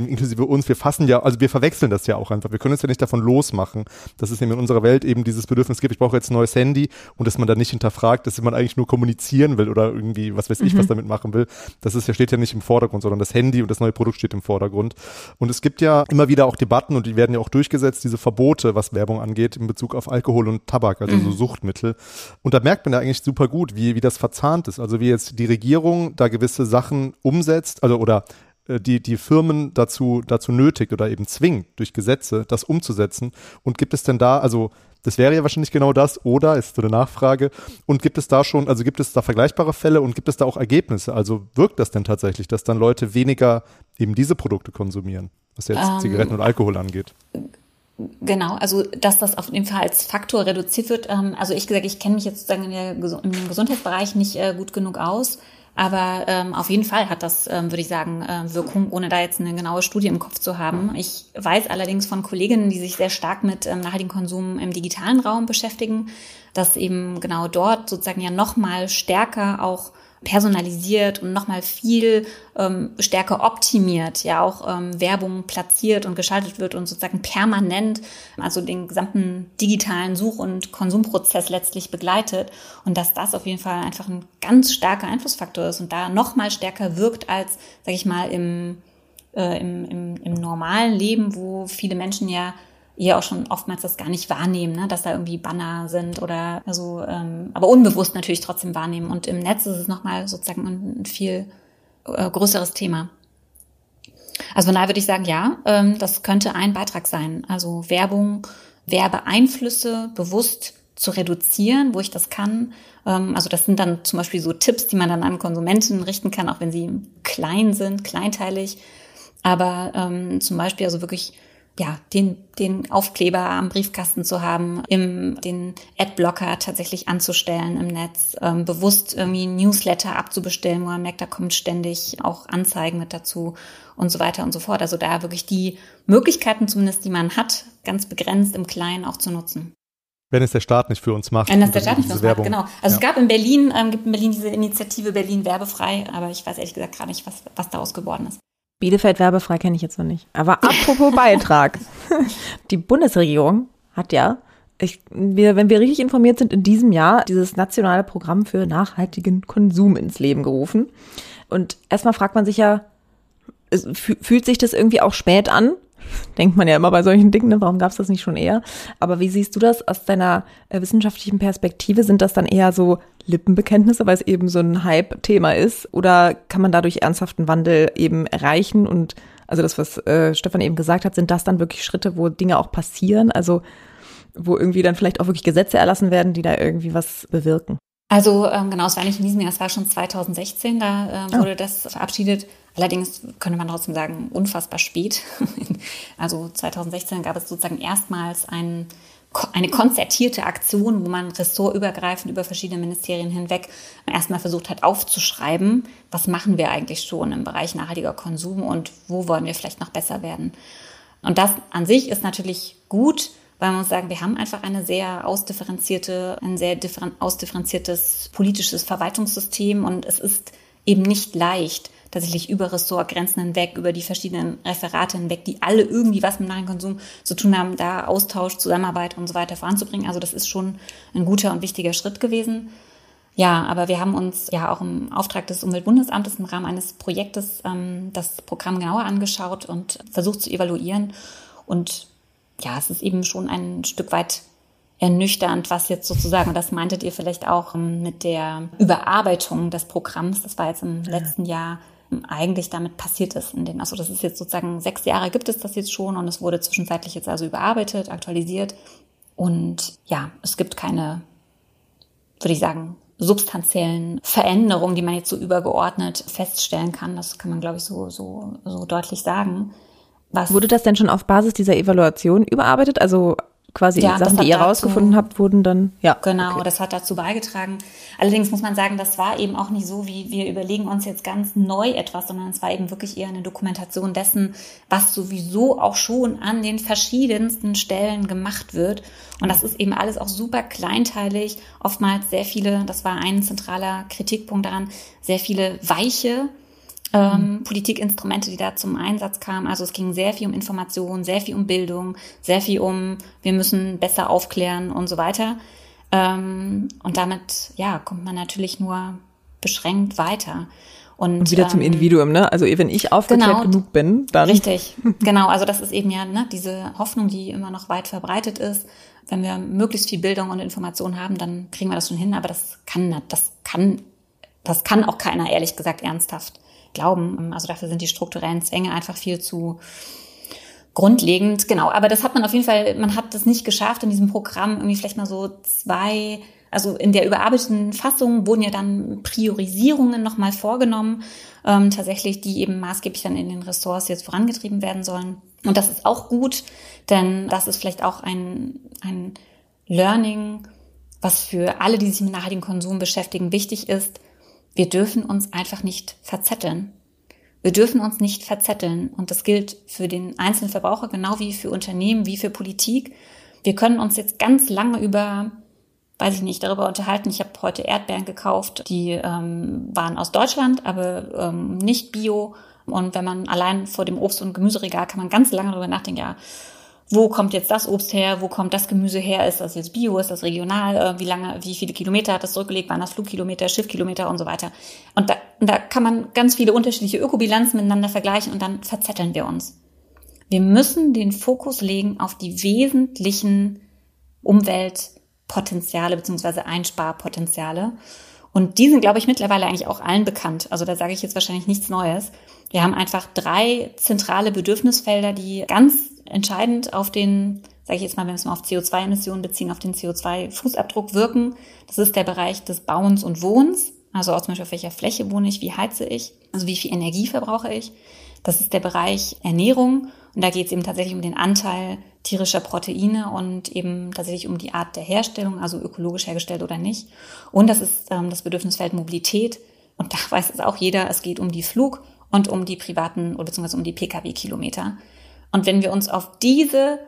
inklusive uns, wir fassen ja, also wir verwechseln das ja auch einfach. Wir können uns ja nicht davon losmachen, dass es eben in unserer Welt eben dieses Bedürfnis gibt, ich brauche jetzt ein neues Handy und dass man da nicht hinterfragt, dass man eigentlich nur kommunizieren will oder irgendwie, was weiß ich, mhm. was damit machen will. Das ist ja, steht ja nicht im Vordergrund, sondern das Handy und das neue Produkt steht im Vordergrund. Und es gibt ja immer wieder auch Debatten und die werden ja auch durchgesetzt, diese Verbote, was Werbung angeht, in Bezug auf Alkohol und Tabak, also mhm. so Suchtmittel. Und da merkt man ja eigentlich super gut, wie, wie das verzahnt ist. Also wie jetzt die Regierung da gewisse Sachen umsetzt, also oder die, die Firmen dazu, dazu nötigt oder eben zwingt, durch Gesetze das umzusetzen? Und gibt es denn da, also das wäre ja wahrscheinlich genau das, oder ist so eine Nachfrage. Und gibt es da schon, also gibt es da vergleichbare Fälle und gibt es da auch Ergebnisse? Also wirkt das denn tatsächlich, dass dann Leute weniger eben diese Produkte konsumieren, was jetzt ähm, Zigaretten und Alkohol angeht? Genau, also dass das auf jeden Fall als Faktor reduziert wird. Ähm, also ich gesagt, ich kenne mich jetzt sozusagen im Gesundheitsbereich nicht äh, gut genug aus. Aber ähm, auf jeden Fall hat das, ähm, würde ich sagen, äh, Wirkung, ohne da jetzt eine genaue Studie im Kopf zu haben. Ich weiß allerdings von Kolleginnen, die sich sehr stark mit ähm, nachhaltigem Konsum im digitalen Raum beschäftigen, dass eben genau dort sozusagen ja noch mal stärker auch personalisiert und nochmal viel ähm, stärker optimiert, ja auch ähm, Werbung platziert und geschaltet wird und sozusagen permanent, also den gesamten digitalen Such- und Konsumprozess letztlich begleitet und dass das auf jeden Fall einfach ein ganz starker Einflussfaktor ist und da nochmal stärker wirkt als, sag ich mal, im, äh, im, im, im normalen Leben, wo viele Menschen ja ihr auch schon oftmals das gar nicht wahrnehmen, ne? dass da irgendwie Banner sind oder so, ähm, aber unbewusst natürlich trotzdem wahrnehmen. Und im Netz ist es nochmal sozusagen ein, viel äh, größeres Thema. Also von daher würde ich sagen, ja, ähm, das könnte ein Beitrag sein. Also Werbung, Werbeeinflüsse bewusst zu reduzieren, wo ich das kann. Ähm, also das sind dann zum Beispiel so Tipps, die man dann an Konsumenten richten kann, auch wenn sie klein sind, kleinteilig. Aber ähm, zum Beispiel also wirklich ja, den, den Aufkleber am Briefkasten zu haben, im, den Adblocker tatsächlich anzustellen im Netz, ähm, bewusst irgendwie Newsletter abzubestellen, wo man merkt, da kommt ständig auch Anzeigen mit dazu und so weiter und so fort. Also da wirklich die Möglichkeiten zumindest, die man hat, ganz begrenzt im Kleinen auch zu nutzen. Wenn es der Staat nicht für uns macht. Wenn es der Staat nicht für uns Werbung. macht, genau. Also ja. es gab in Berlin, ähm, gibt in Berlin diese Initiative Berlin werbefrei, aber ich weiß ehrlich gesagt gar nicht, was, was daraus geworden ist. Bielefeld werbefrei kenne ich jetzt noch nicht. Aber apropos Beitrag. Die Bundesregierung hat ja, ich, wir, wenn wir richtig informiert sind, in diesem Jahr dieses nationale Programm für nachhaltigen Konsum ins Leben gerufen. Und erstmal fragt man sich ja, fühlt sich das irgendwie auch spät an? Denkt man ja immer bei solchen Dingen, ne? warum gab es das nicht schon eher? Aber wie siehst du das aus deiner äh, wissenschaftlichen Perspektive? Sind das dann eher so Lippenbekenntnisse, weil es eben so ein Hype-Thema ist? Oder kann man dadurch ernsthaften Wandel eben erreichen? Und also das, was äh, Stefan eben gesagt hat, sind das dann wirklich Schritte, wo Dinge auch passieren? Also wo irgendwie dann vielleicht auch wirklich Gesetze erlassen werden, die da irgendwie was bewirken? Also ähm, genau, es war nicht in diesem Jahr, es war schon 2016, da äh, wurde oh. das verabschiedet. Allerdings könnte man trotzdem sagen, unfassbar spät. also 2016 gab es sozusagen erstmals ein, eine konzertierte Aktion, wo man ressortübergreifend über verschiedene Ministerien hinweg erstmal versucht hat aufzuschreiben, was machen wir eigentlich schon im Bereich nachhaltiger Konsum und wo wollen wir vielleicht noch besser werden. Und das an sich ist natürlich gut, weil man muss sagen, wir haben einfach eine sehr ausdifferenzierte, ein sehr ausdifferenziertes politisches Verwaltungssystem und es ist eben nicht leicht, tatsächlich über Ressortgrenzen hinweg, über die verschiedenen Referate hinweg, die alle irgendwie was mit Nahrungskonsum zu tun haben, da Austausch, Zusammenarbeit und so weiter voranzubringen. Also das ist schon ein guter und wichtiger Schritt gewesen. Ja, aber wir haben uns ja auch im Auftrag des Umweltbundesamtes im Rahmen eines Projektes ähm, das Programm genauer angeschaut und versucht zu evaluieren. Und ja, es ist eben schon ein Stück weit ernüchternd, was jetzt sozusagen, das meintet ihr vielleicht auch ähm, mit der Überarbeitung des Programms, das war jetzt im letzten Jahr eigentlich damit passiert ist. In den, also das ist jetzt sozusagen sechs Jahre gibt es das jetzt schon und es wurde zwischenzeitlich jetzt also überarbeitet, aktualisiert. Und ja, es gibt keine, würde ich sagen, substanziellen Veränderungen, die man jetzt so übergeordnet feststellen kann. Das kann man, glaube ich, so, so, so deutlich sagen. Was Wurde das denn schon auf Basis dieser Evaluation überarbeitet? Also quasi ja, Sachen, die ihr rausgefunden habt, wurden dann, ja. Genau, okay. das hat dazu beigetragen. Allerdings muss man sagen, das war eben auch nicht so, wie wir überlegen uns jetzt ganz neu etwas, sondern es war eben wirklich eher eine Dokumentation dessen, was sowieso auch schon an den verschiedensten Stellen gemacht wird. Und das ist eben alles auch super kleinteilig, oftmals sehr viele, das war ein zentraler Kritikpunkt daran, sehr viele weiche ähm, mhm. Politikinstrumente, die da zum Einsatz kamen. Also es ging sehr viel um Information, sehr viel um Bildung, sehr viel um, wir müssen besser aufklären und so weiter. Ähm, und damit, ja, kommt man natürlich nur beschränkt weiter. Und, und wieder ähm, zum Individuum, ne? Also wenn ich aufgeklärt genau, genug bin, dann. Richtig, genau. Also das ist eben ja ne, diese Hoffnung, die immer noch weit verbreitet ist. Wenn wir möglichst viel Bildung und Information haben, dann kriegen wir das schon hin. Aber das kann, das kann, das kann auch keiner ehrlich gesagt ernsthaft glauben. Also dafür sind die strukturellen Zwänge einfach viel zu grundlegend. Genau, aber das hat man auf jeden Fall, man hat das nicht geschafft in diesem Programm irgendwie vielleicht mal so zwei, also in der überarbeiteten Fassung wurden ja dann Priorisierungen nochmal vorgenommen, ähm, tatsächlich, die eben maßgeblich dann in den Ressorts jetzt vorangetrieben werden sollen. Und das ist auch gut, denn das ist vielleicht auch ein, ein Learning, was für alle, die sich mit nachhaltigem Konsum beschäftigen, wichtig ist. Wir dürfen uns einfach nicht verzetteln. Wir dürfen uns nicht verzetteln. Und das gilt für den einzelnen Verbraucher genau wie für Unternehmen, wie für Politik. Wir können uns jetzt ganz lange über, weiß ich nicht, darüber unterhalten. Ich habe heute Erdbeeren gekauft, die ähm, waren aus Deutschland, aber ähm, nicht bio. Und wenn man allein vor dem Obst- und Gemüseregal kann man ganz lange darüber nachdenken, ja, wo kommt jetzt das Obst her, wo kommt das Gemüse her, ist das jetzt Bio, ist das regional, äh, wie lange, wie viele Kilometer hat das zurückgelegt, waren das Flugkilometer, Schiffkilometer und so weiter. Und da, da kann man ganz viele unterschiedliche Ökobilanzen miteinander vergleichen und dann verzetteln wir uns. Wir müssen den Fokus legen auf die wesentlichen Umweltpotenziale beziehungsweise Einsparpotenziale. Und die sind, glaube ich, mittlerweile eigentlich auch allen bekannt. Also da sage ich jetzt wahrscheinlich nichts Neues. Wir haben einfach drei zentrale Bedürfnisfelder, die ganz entscheidend auf den, sage ich jetzt mal, wenn wir es mal auf CO2-Emissionen beziehen, auf den CO2-Fußabdruck wirken. Das ist der Bereich des Bauens und Wohnens. Also auch zum Beispiel auf welcher Fläche wohne ich, wie heize ich, also wie viel Energie verbrauche ich. Das ist der Bereich Ernährung. Und da geht es eben tatsächlich um den Anteil tierischer Proteine und eben tatsächlich um die Art der Herstellung, also ökologisch hergestellt oder nicht. Und das ist ähm, das Bedürfnisfeld Mobilität. Und da weiß es auch jeder, es geht um die Flug- und um die privaten oder beziehungsweise um die Pkw-Kilometer. Und wenn wir uns auf diese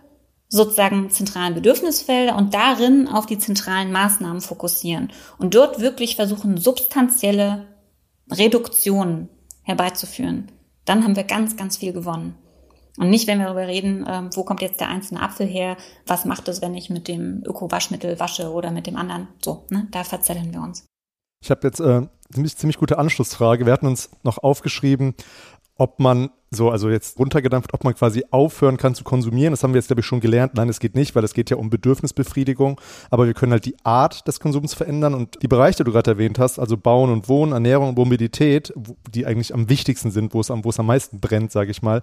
sozusagen zentralen Bedürfnisfelder und darin auf die zentralen Maßnahmen fokussieren und dort wirklich versuchen, substanzielle Reduktionen herbeizuführen, dann haben wir ganz, ganz viel gewonnen. Und nicht, wenn wir darüber reden, ähm, wo kommt jetzt der einzelne Apfel her, was macht es, wenn ich mit dem Öko-Waschmittel wasche oder mit dem anderen. So, ne, da verzetteln wir uns. Ich habe jetzt äh, ziemlich, ziemlich gute Anschlussfrage. Wir hatten uns noch aufgeschrieben, ob man so, also jetzt runtergedampft, ob man quasi aufhören kann zu konsumieren. Das haben wir jetzt, glaube ich, schon gelernt. Nein, es geht nicht, weil es geht ja um Bedürfnisbefriedigung. Aber wir können halt die Art des Konsums verändern und die Bereiche, die du gerade erwähnt hast, also Bauen und Wohnen, Ernährung und Mobilität, die eigentlich am wichtigsten sind, wo es am, wo es am meisten brennt, sage ich mal,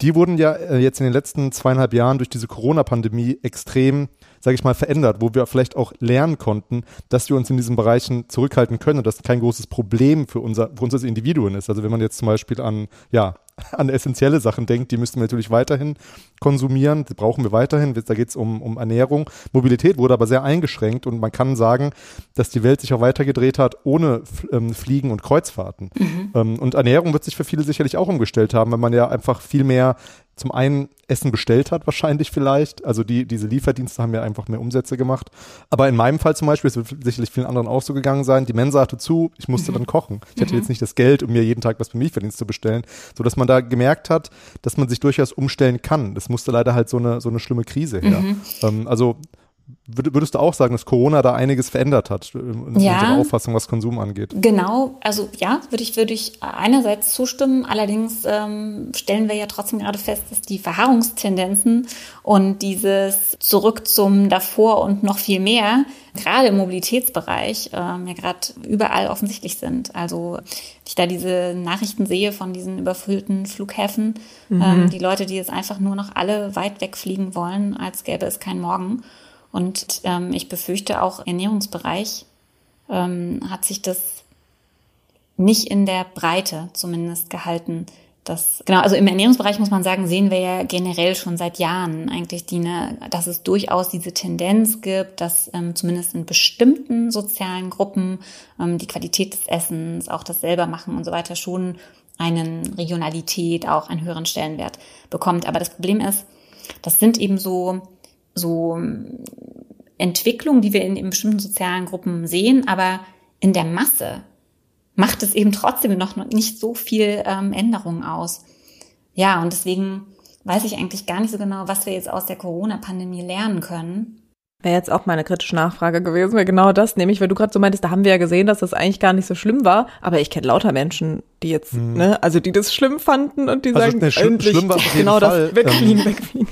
die wurden ja äh, jetzt in den letzten zweieinhalb Jahren durch diese Corona-Pandemie extrem sage ich mal, verändert, wo wir vielleicht auch lernen konnten, dass wir uns in diesen Bereichen zurückhalten können und das kein großes Problem für unser, für uns als Individuen ist. Also wenn man jetzt zum Beispiel an, ja, an essentielle Sachen denkt, die müssten wir natürlich weiterhin konsumieren, die brauchen wir weiterhin, da geht es um, um Ernährung. Mobilität wurde aber sehr eingeschränkt und man kann sagen, dass die Welt sich auch weitergedreht hat ohne ähm, Fliegen und Kreuzfahrten. Mhm. Ähm, und Ernährung wird sich für viele sicherlich auch umgestellt haben, weil man ja einfach viel mehr zum einen Essen bestellt hat, wahrscheinlich vielleicht. Also die, diese Lieferdienste haben ja einfach mehr Umsätze gemacht. Aber in meinem Fall zum Beispiel, es wird sicherlich vielen anderen auch so gegangen sein, die Mensa hatte zu, ich musste mhm. dann kochen. Ich hatte mhm. jetzt nicht das Geld, um mir jeden Tag was für Lieferdienst zu bestellen, so dass man da gemerkt hat, dass man sich durchaus umstellen kann. Das musste leider halt so eine, so eine schlimme Krise her. Mhm. Ähm, also würdest du auch sagen, dass Corona da einiges verändert hat in ja, unserer Auffassung, was Konsum angeht? Genau, also ja, würde ich, würde ich einerseits zustimmen. Allerdings ähm, stellen wir ja trotzdem gerade fest, dass die Verharrungstendenzen und dieses Zurück zum davor und noch viel mehr, gerade im Mobilitätsbereich, ähm, ja gerade überall offensichtlich sind. Also ich da diese Nachrichten sehe von diesen überfüllten Flughäfen, mhm. ähm, die Leute, die jetzt einfach nur noch alle weit wegfliegen wollen, als gäbe es keinen Morgen. Und ähm, ich befürchte auch Ernährungsbereich ähm, hat sich das nicht in der Breite zumindest gehalten. Das, genau, also im Ernährungsbereich muss man sagen, sehen wir ja generell schon seit Jahren eigentlich die, ne, dass es durchaus diese Tendenz gibt, dass ähm, zumindest in bestimmten sozialen Gruppen ähm, die Qualität des Essens, auch das Selbermachen und so weiter schon einen Regionalität, auch einen höheren Stellenwert bekommt. Aber das Problem ist, das sind eben so so Entwicklungen, die wir in, in bestimmten sozialen Gruppen sehen, aber in der Masse macht es eben trotzdem noch nicht so viel ähm, Änderung aus. Ja, und deswegen weiß ich eigentlich gar nicht so genau, was wir jetzt aus der Corona-Pandemie lernen können. Wäre jetzt auch meine kritische Nachfrage gewesen, wäre genau das, nämlich, weil du gerade so meintest, da haben wir ja gesehen, dass das eigentlich gar nicht so schlimm war, aber ich kenne lauter Menschen, die jetzt, hm. ne, also die das schlimm fanden und die also sagen, ne, schlimm, endlich, schlimm genau Fall. das, wegfliegen, ähm, wegfliegen.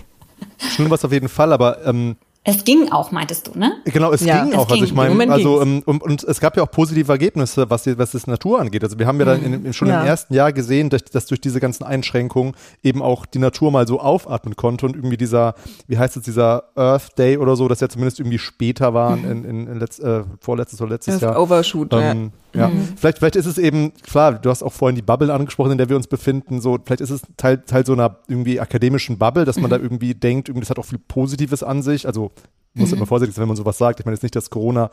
Schlimm war es auf jeden Fall, aber ähm, es ging auch, meintest du, ne? Genau, es ja, ging es auch. Also ging. Also ich meine, also ähm, und, und, es gab ja auch positive Ergebnisse, was, die, was das Natur angeht. Also wir haben ja dann in, in, schon ja. im ersten Jahr gesehen, dass, dass durch diese ganzen Einschränkungen eben auch die Natur mal so aufatmen konnte und irgendwie dieser, wie heißt es, dieser Earth Day oder so, dass ja zumindest irgendwie später war mhm. in, in, in letzt, äh, vorletztes oder letztes das Jahr. Overshoot, ähm, ja. Ja, mhm. vielleicht, vielleicht ist es eben, klar, du hast auch vorhin die Bubble angesprochen, in der wir uns befinden, so, vielleicht ist es Teil, Teil so einer irgendwie akademischen Bubble, dass man mhm. da irgendwie denkt, irgendwie, das hat auch viel Positives an sich, also muss mhm. immer vorsichtig sein, wenn man sowas sagt. Ich meine jetzt nicht, dass Corona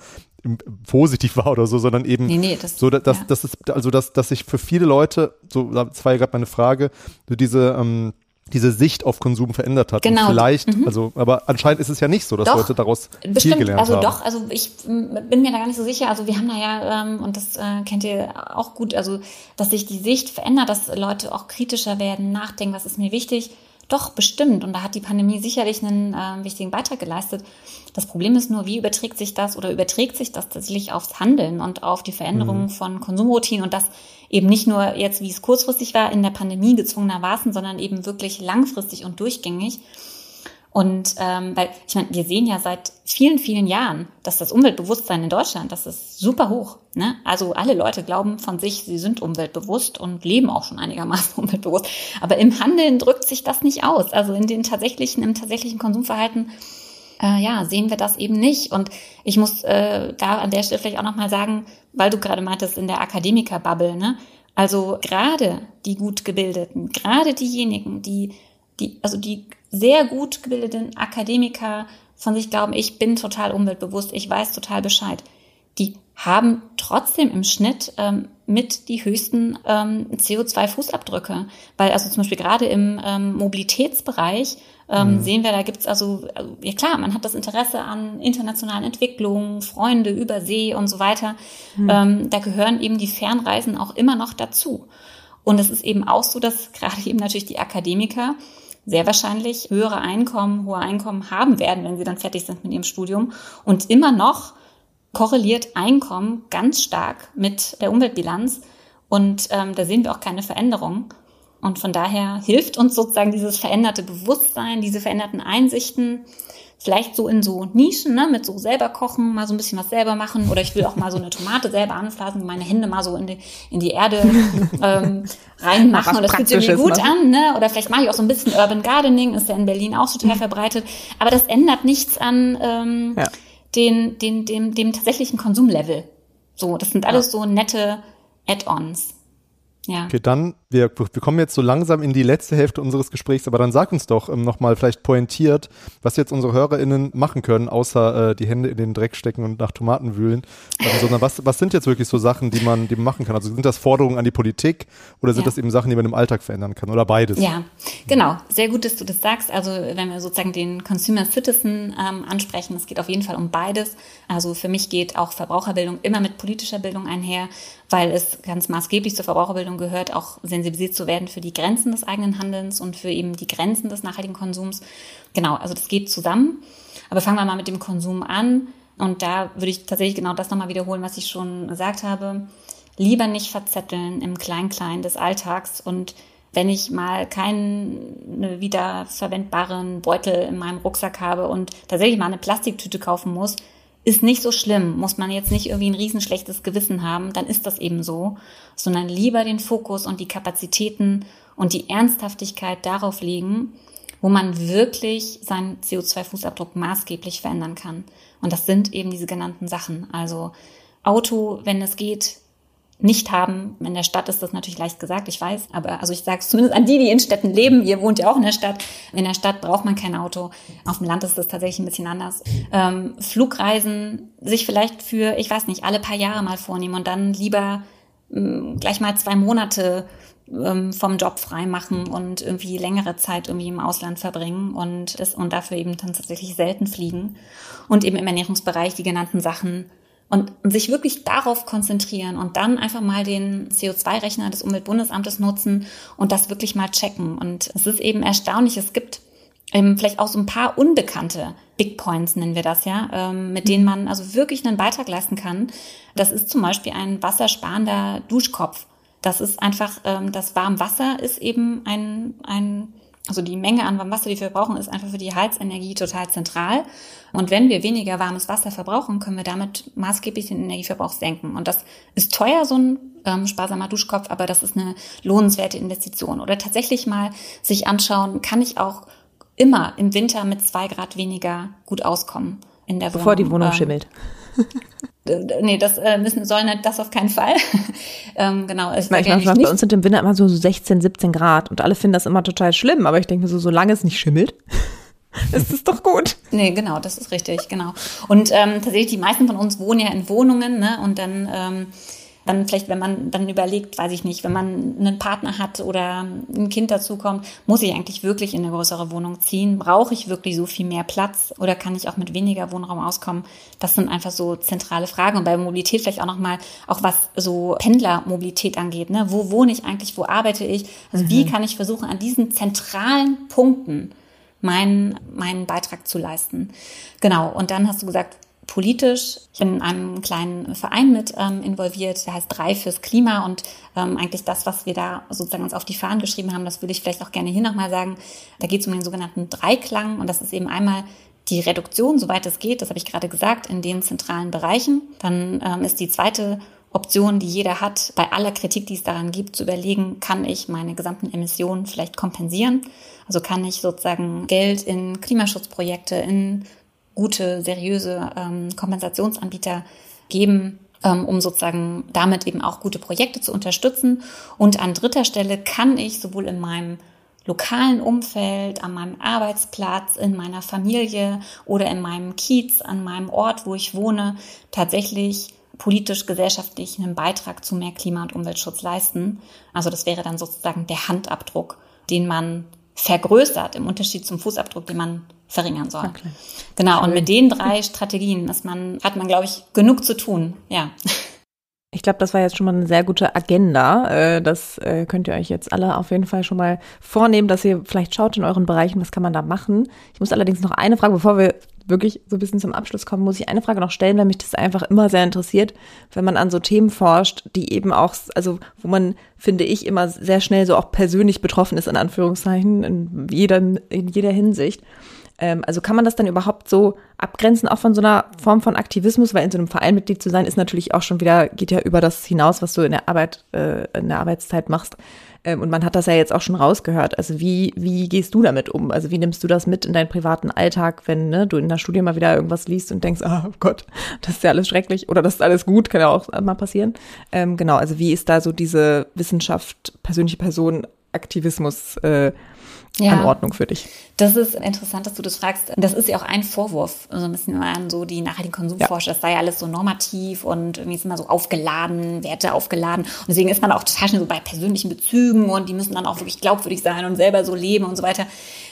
positiv war oder so, sondern eben nee, nee, das, so, dass, ja. das ist, also dass, dass sich für viele Leute, so, das war ja gerade meine Frage, so diese, ähm, diese Sicht auf Konsum verändert hat. Genau. Und vielleicht, mhm. also, aber anscheinend ist es ja nicht so, dass doch, Leute daraus bestimmt, viel gelernt also haben. Doch, also ich bin mir da gar nicht so sicher. Also wir haben da ja, ähm, und das äh, kennt ihr auch gut, also dass sich die Sicht verändert, dass Leute auch kritischer werden, nachdenken, was ist mir wichtig. Doch, bestimmt. Und da hat die Pandemie sicherlich einen äh, wichtigen Beitrag geleistet. Das Problem ist nur, wie überträgt sich das oder überträgt sich das tatsächlich aufs Handeln und auf die Veränderung mhm. von Konsumroutinen und das eben nicht nur jetzt, wie es kurzfristig war, in der Pandemie gezwungenermaßen, sondern eben wirklich langfristig und durchgängig. Und ähm, weil, ich meine, wir sehen ja seit vielen, vielen Jahren, dass das Umweltbewusstsein in Deutschland, das ist super hoch. Ne? Also alle Leute glauben von sich, sie sind umweltbewusst und leben auch schon einigermaßen umweltbewusst. Aber im Handeln drückt sich das nicht aus. Also in den tatsächlichen, im tatsächlichen Konsumverhalten äh, ja, sehen wir das eben nicht. Und ich muss äh, da an der Stelle vielleicht auch nochmal sagen, weil du gerade meintest, in der Akademiker-Bubble, ne? Also gerade die gut gebildeten, gerade diejenigen, die, die, also die sehr gut gebildeten Akademiker von sich glauben, ich bin total umweltbewusst, ich weiß total Bescheid, die haben trotzdem im Schnitt ähm, mit die höchsten ähm, CO2-Fußabdrücke. Weil also zum Beispiel gerade im ähm, Mobilitätsbereich ähm, mhm. sehen wir, da gibt's also, also, ja klar, man hat das Interesse an internationalen Entwicklungen, Freunde über See und so weiter. Mhm. Ähm, da gehören eben die Fernreisen auch immer noch dazu. Und es ist eben auch so, dass gerade eben natürlich die Akademiker sehr wahrscheinlich höhere Einkommen, hohe Einkommen haben werden, wenn sie dann fertig sind mit ihrem Studium. Und immer noch korreliert Einkommen ganz stark mit der Umweltbilanz. Und ähm, da sehen wir auch keine Veränderung. Und von daher hilft uns sozusagen dieses veränderte Bewusstsein, diese veränderten Einsichten, vielleicht so in so Nischen, ne, mit so selber kochen, mal so ein bisschen was selber machen oder ich will auch mal so eine Tomate selber anpflanzen, meine Hände mal so in die, in die Erde ähm, reinmachen und das fühlt sich irgendwie gut machen. an, ne? Oder vielleicht mache ich auch so ein bisschen Urban Gardening, ist ja in Berlin auch total mhm. verbreitet, aber das ändert nichts an ähm, ja. den, den, dem, dem tatsächlichen Konsumlevel. So, das sind alles ja. so nette Add-ons. Ja. Okay, dann, wir, wir kommen jetzt so langsam in die letzte Hälfte unseres Gesprächs, aber dann sag uns doch ähm, nochmal vielleicht pointiert, was jetzt unsere HörerInnen machen können, außer äh, die Hände in den Dreck stecken und nach Tomaten wühlen. Also, sondern was, was sind jetzt wirklich so Sachen, die man, die man machen kann? Also sind das Forderungen an die Politik oder sind ja. das eben Sachen, die man im Alltag verändern kann oder beides? Ja, genau. Sehr gut, dass du das sagst. Also wenn wir sozusagen den Consumer Citizen ähm, ansprechen, es geht auf jeden Fall um beides. Also für mich geht auch Verbraucherbildung immer mit politischer Bildung einher weil es ganz maßgeblich zur Verbraucherbildung gehört, auch sensibilisiert zu werden für die Grenzen des eigenen Handelns und für eben die Grenzen des nachhaltigen Konsums. Genau, also das geht zusammen. Aber fangen wir mal mit dem Konsum an. Und da würde ich tatsächlich genau das nochmal wiederholen, was ich schon gesagt habe. Lieber nicht verzetteln im Klein-Klein des Alltags und wenn ich mal keinen wiederverwendbaren Beutel in meinem Rucksack habe und tatsächlich mal eine Plastiktüte kaufen muss, ist nicht so schlimm, muss man jetzt nicht irgendwie ein riesenschlechtes Gewissen haben, dann ist das eben so, sondern lieber den Fokus und die Kapazitäten und die Ernsthaftigkeit darauf legen, wo man wirklich seinen CO2-Fußabdruck maßgeblich verändern kann. Und das sind eben diese genannten Sachen. Also Auto, wenn es geht, nicht haben. In der Stadt ist das natürlich leicht gesagt, ich weiß, aber also ich sage es zumindest an die, die in Städten leben. Ihr wohnt ja auch in der Stadt. In der Stadt braucht man kein Auto. Auf dem Land ist das tatsächlich ein bisschen anders. Ähm, Flugreisen sich vielleicht für, ich weiß nicht, alle paar Jahre mal vornehmen und dann lieber ähm, gleich mal zwei Monate ähm, vom Job frei machen und irgendwie längere Zeit irgendwie im Ausland verbringen und, das, und dafür eben dann tatsächlich selten fliegen und eben im Ernährungsbereich die genannten Sachen und sich wirklich darauf konzentrieren und dann einfach mal den CO2-Rechner des Umweltbundesamtes nutzen und das wirklich mal checken. Und es ist eben erstaunlich, es gibt eben vielleicht auch so ein paar unbekannte Big Points, nennen wir das ja, ähm, mit denen man also wirklich einen Beitrag leisten kann. Das ist zum Beispiel ein wassersparender Duschkopf. Das ist einfach, ähm, das Warmwasser ist eben ein, ein also die Menge an warmem Wasser, die wir brauchen, ist einfach für die Heizenergie total zentral. Und wenn wir weniger warmes Wasser verbrauchen, können wir damit maßgeblich den Energieverbrauch senken. Und das ist teuer, so ein ähm, sparsamer Duschkopf, aber das ist eine lohnenswerte Investition. Oder tatsächlich mal sich anschauen, kann ich auch immer im Winter mit zwei Grad weniger gut auskommen in der Wohnung. Bevor die Wohnung ähm, schimmelt. nee, das äh, müssen sollen das auf keinen Fall. ähm, genau. Ich, meine, ich meine, bei uns sind im Winter immer so 16, 17 Grad und alle finden das immer total schlimm, aber ich denke mir so, solange es nicht schimmelt. ist es doch gut. Nee, genau, das ist richtig, genau. Und ähm, tatsächlich, die meisten von uns wohnen ja in Wohnungen, ne? Und dann ähm, dann vielleicht, wenn man dann überlegt, weiß ich nicht, wenn man einen Partner hat oder ein Kind dazukommt, muss ich eigentlich wirklich in eine größere Wohnung ziehen? Brauche ich wirklich so viel mehr Platz oder kann ich auch mit weniger Wohnraum auskommen? Das sind einfach so zentrale Fragen. Und bei Mobilität vielleicht auch nochmal, auch was so Pendlermobilität angeht. Ne? Wo wohne ich eigentlich? Wo arbeite ich? Also mhm. wie kann ich versuchen, an diesen zentralen Punkten meinen, meinen Beitrag zu leisten? Genau. Und dann hast du gesagt, politisch. Ich bin in einem kleinen Verein mit ähm, involviert, der heißt Drei fürs Klima und ähm, eigentlich das, was wir da sozusagen uns auf die Fahnen geschrieben haben, das würde ich vielleicht auch gerne hier nochmal sagen. Da geht es um den sogenannten Dreiklang und das ist eben einmal die Reduktion, soweit es geht, das habe ich gerade gesagt, in den zentralen Bereichen. Dann ähm, ist die zweite Option, die jeder hat, bei aller Kritik, die es daran gibt, zu überlegen, kann ich meine gesamten Emissionen vielleicht kompensieren? Also kann ich sozusagen Geld in Klimaschutzprojekte, in gute, seriöse ähm, Kompensationsanbieter geben, ähm, um sozusagen damit eben auch gute Projekte zu unterstützen. Und an dritter Stelle kann ich sowohl in meinem lokalen Umfeld, an meinem Arbeitsplatz, in meiner Familie oder in meinem Kiez, an meinem Ort, wo ich wohne, tatsächlich politisch, gesellschaftlich einen Beitrag zu mehr Klima- und Umweltschutz leisten. Also das wäre dann sozusagen der Handabdruck, den man vergrößert im Unterschied zum Fußabdruck, den man verringern soll. Okay. Genau, und mit den drei Strategien ist man, hat man, glaube ich, genug zu tun. Ja. Ich glaube, das war jetzt schon mal eine sehr gute Agenda. Äh, das äh, könnt ihr euch jetzt alle auf jeden Fall schon mal vornehmen, dass ihr vielleicht schaut in euren Bereichen, was kann man da machen. Ich muss allerdings noch eine Frage, bevor wir wirklich so ein bisschen zum Abschluss kommen, muss ich eine Frage noch stellen, weil mich das einfach immer sehr interessiert, wenn man an so Themen forscht, die eben auch, also wo man, finde ich, immer sehr schnell so auch persönlich betroffen ist, in Anführungszeichen, in jeder, in jeder Hinsicht. Ähm, also kann man das dann überhaupt so abgrenzen, auch von so einer Form von Aktivismus, weil in so einem Verein Mitglied zu sein, ist natürlich auch schon wieder, geht ja über das hinaus, was du in der Arbeit, äh, in der Arbeitszeit machst. Ähm, und man hat das ja jetzt auch schon rausgehört. Also wie, wie gehst du damit um? Also wie nimmst du das mit in deinen privaten Alltag, wenn ne, du in der Studie mal wieder irgendwas liest und denkst, ah oh Gott, das ist ja alles schrecklich oder das ist alles gut, kann ja auch mal passieren. Ähm, genau, also wie ist da so diese Wissenschaft, persönliche Person, Aktivismus äh, ja. Anordnung für dich? Das ist interessant, dass du das fragst. Das ist ja auch ein Vorwurf, so ein bisschen an so die nachhaltigen Konsumforscher. Ja. Das sei ja alles so normativ und irgendwie ist immer so aufgeladen, Werte aufgeladen. Und deswegen ist man auch total schnell so bei persönlichen Bezügen und die müssen dann auch wirklich glaubwürdig sein und selber so leben und so weiter.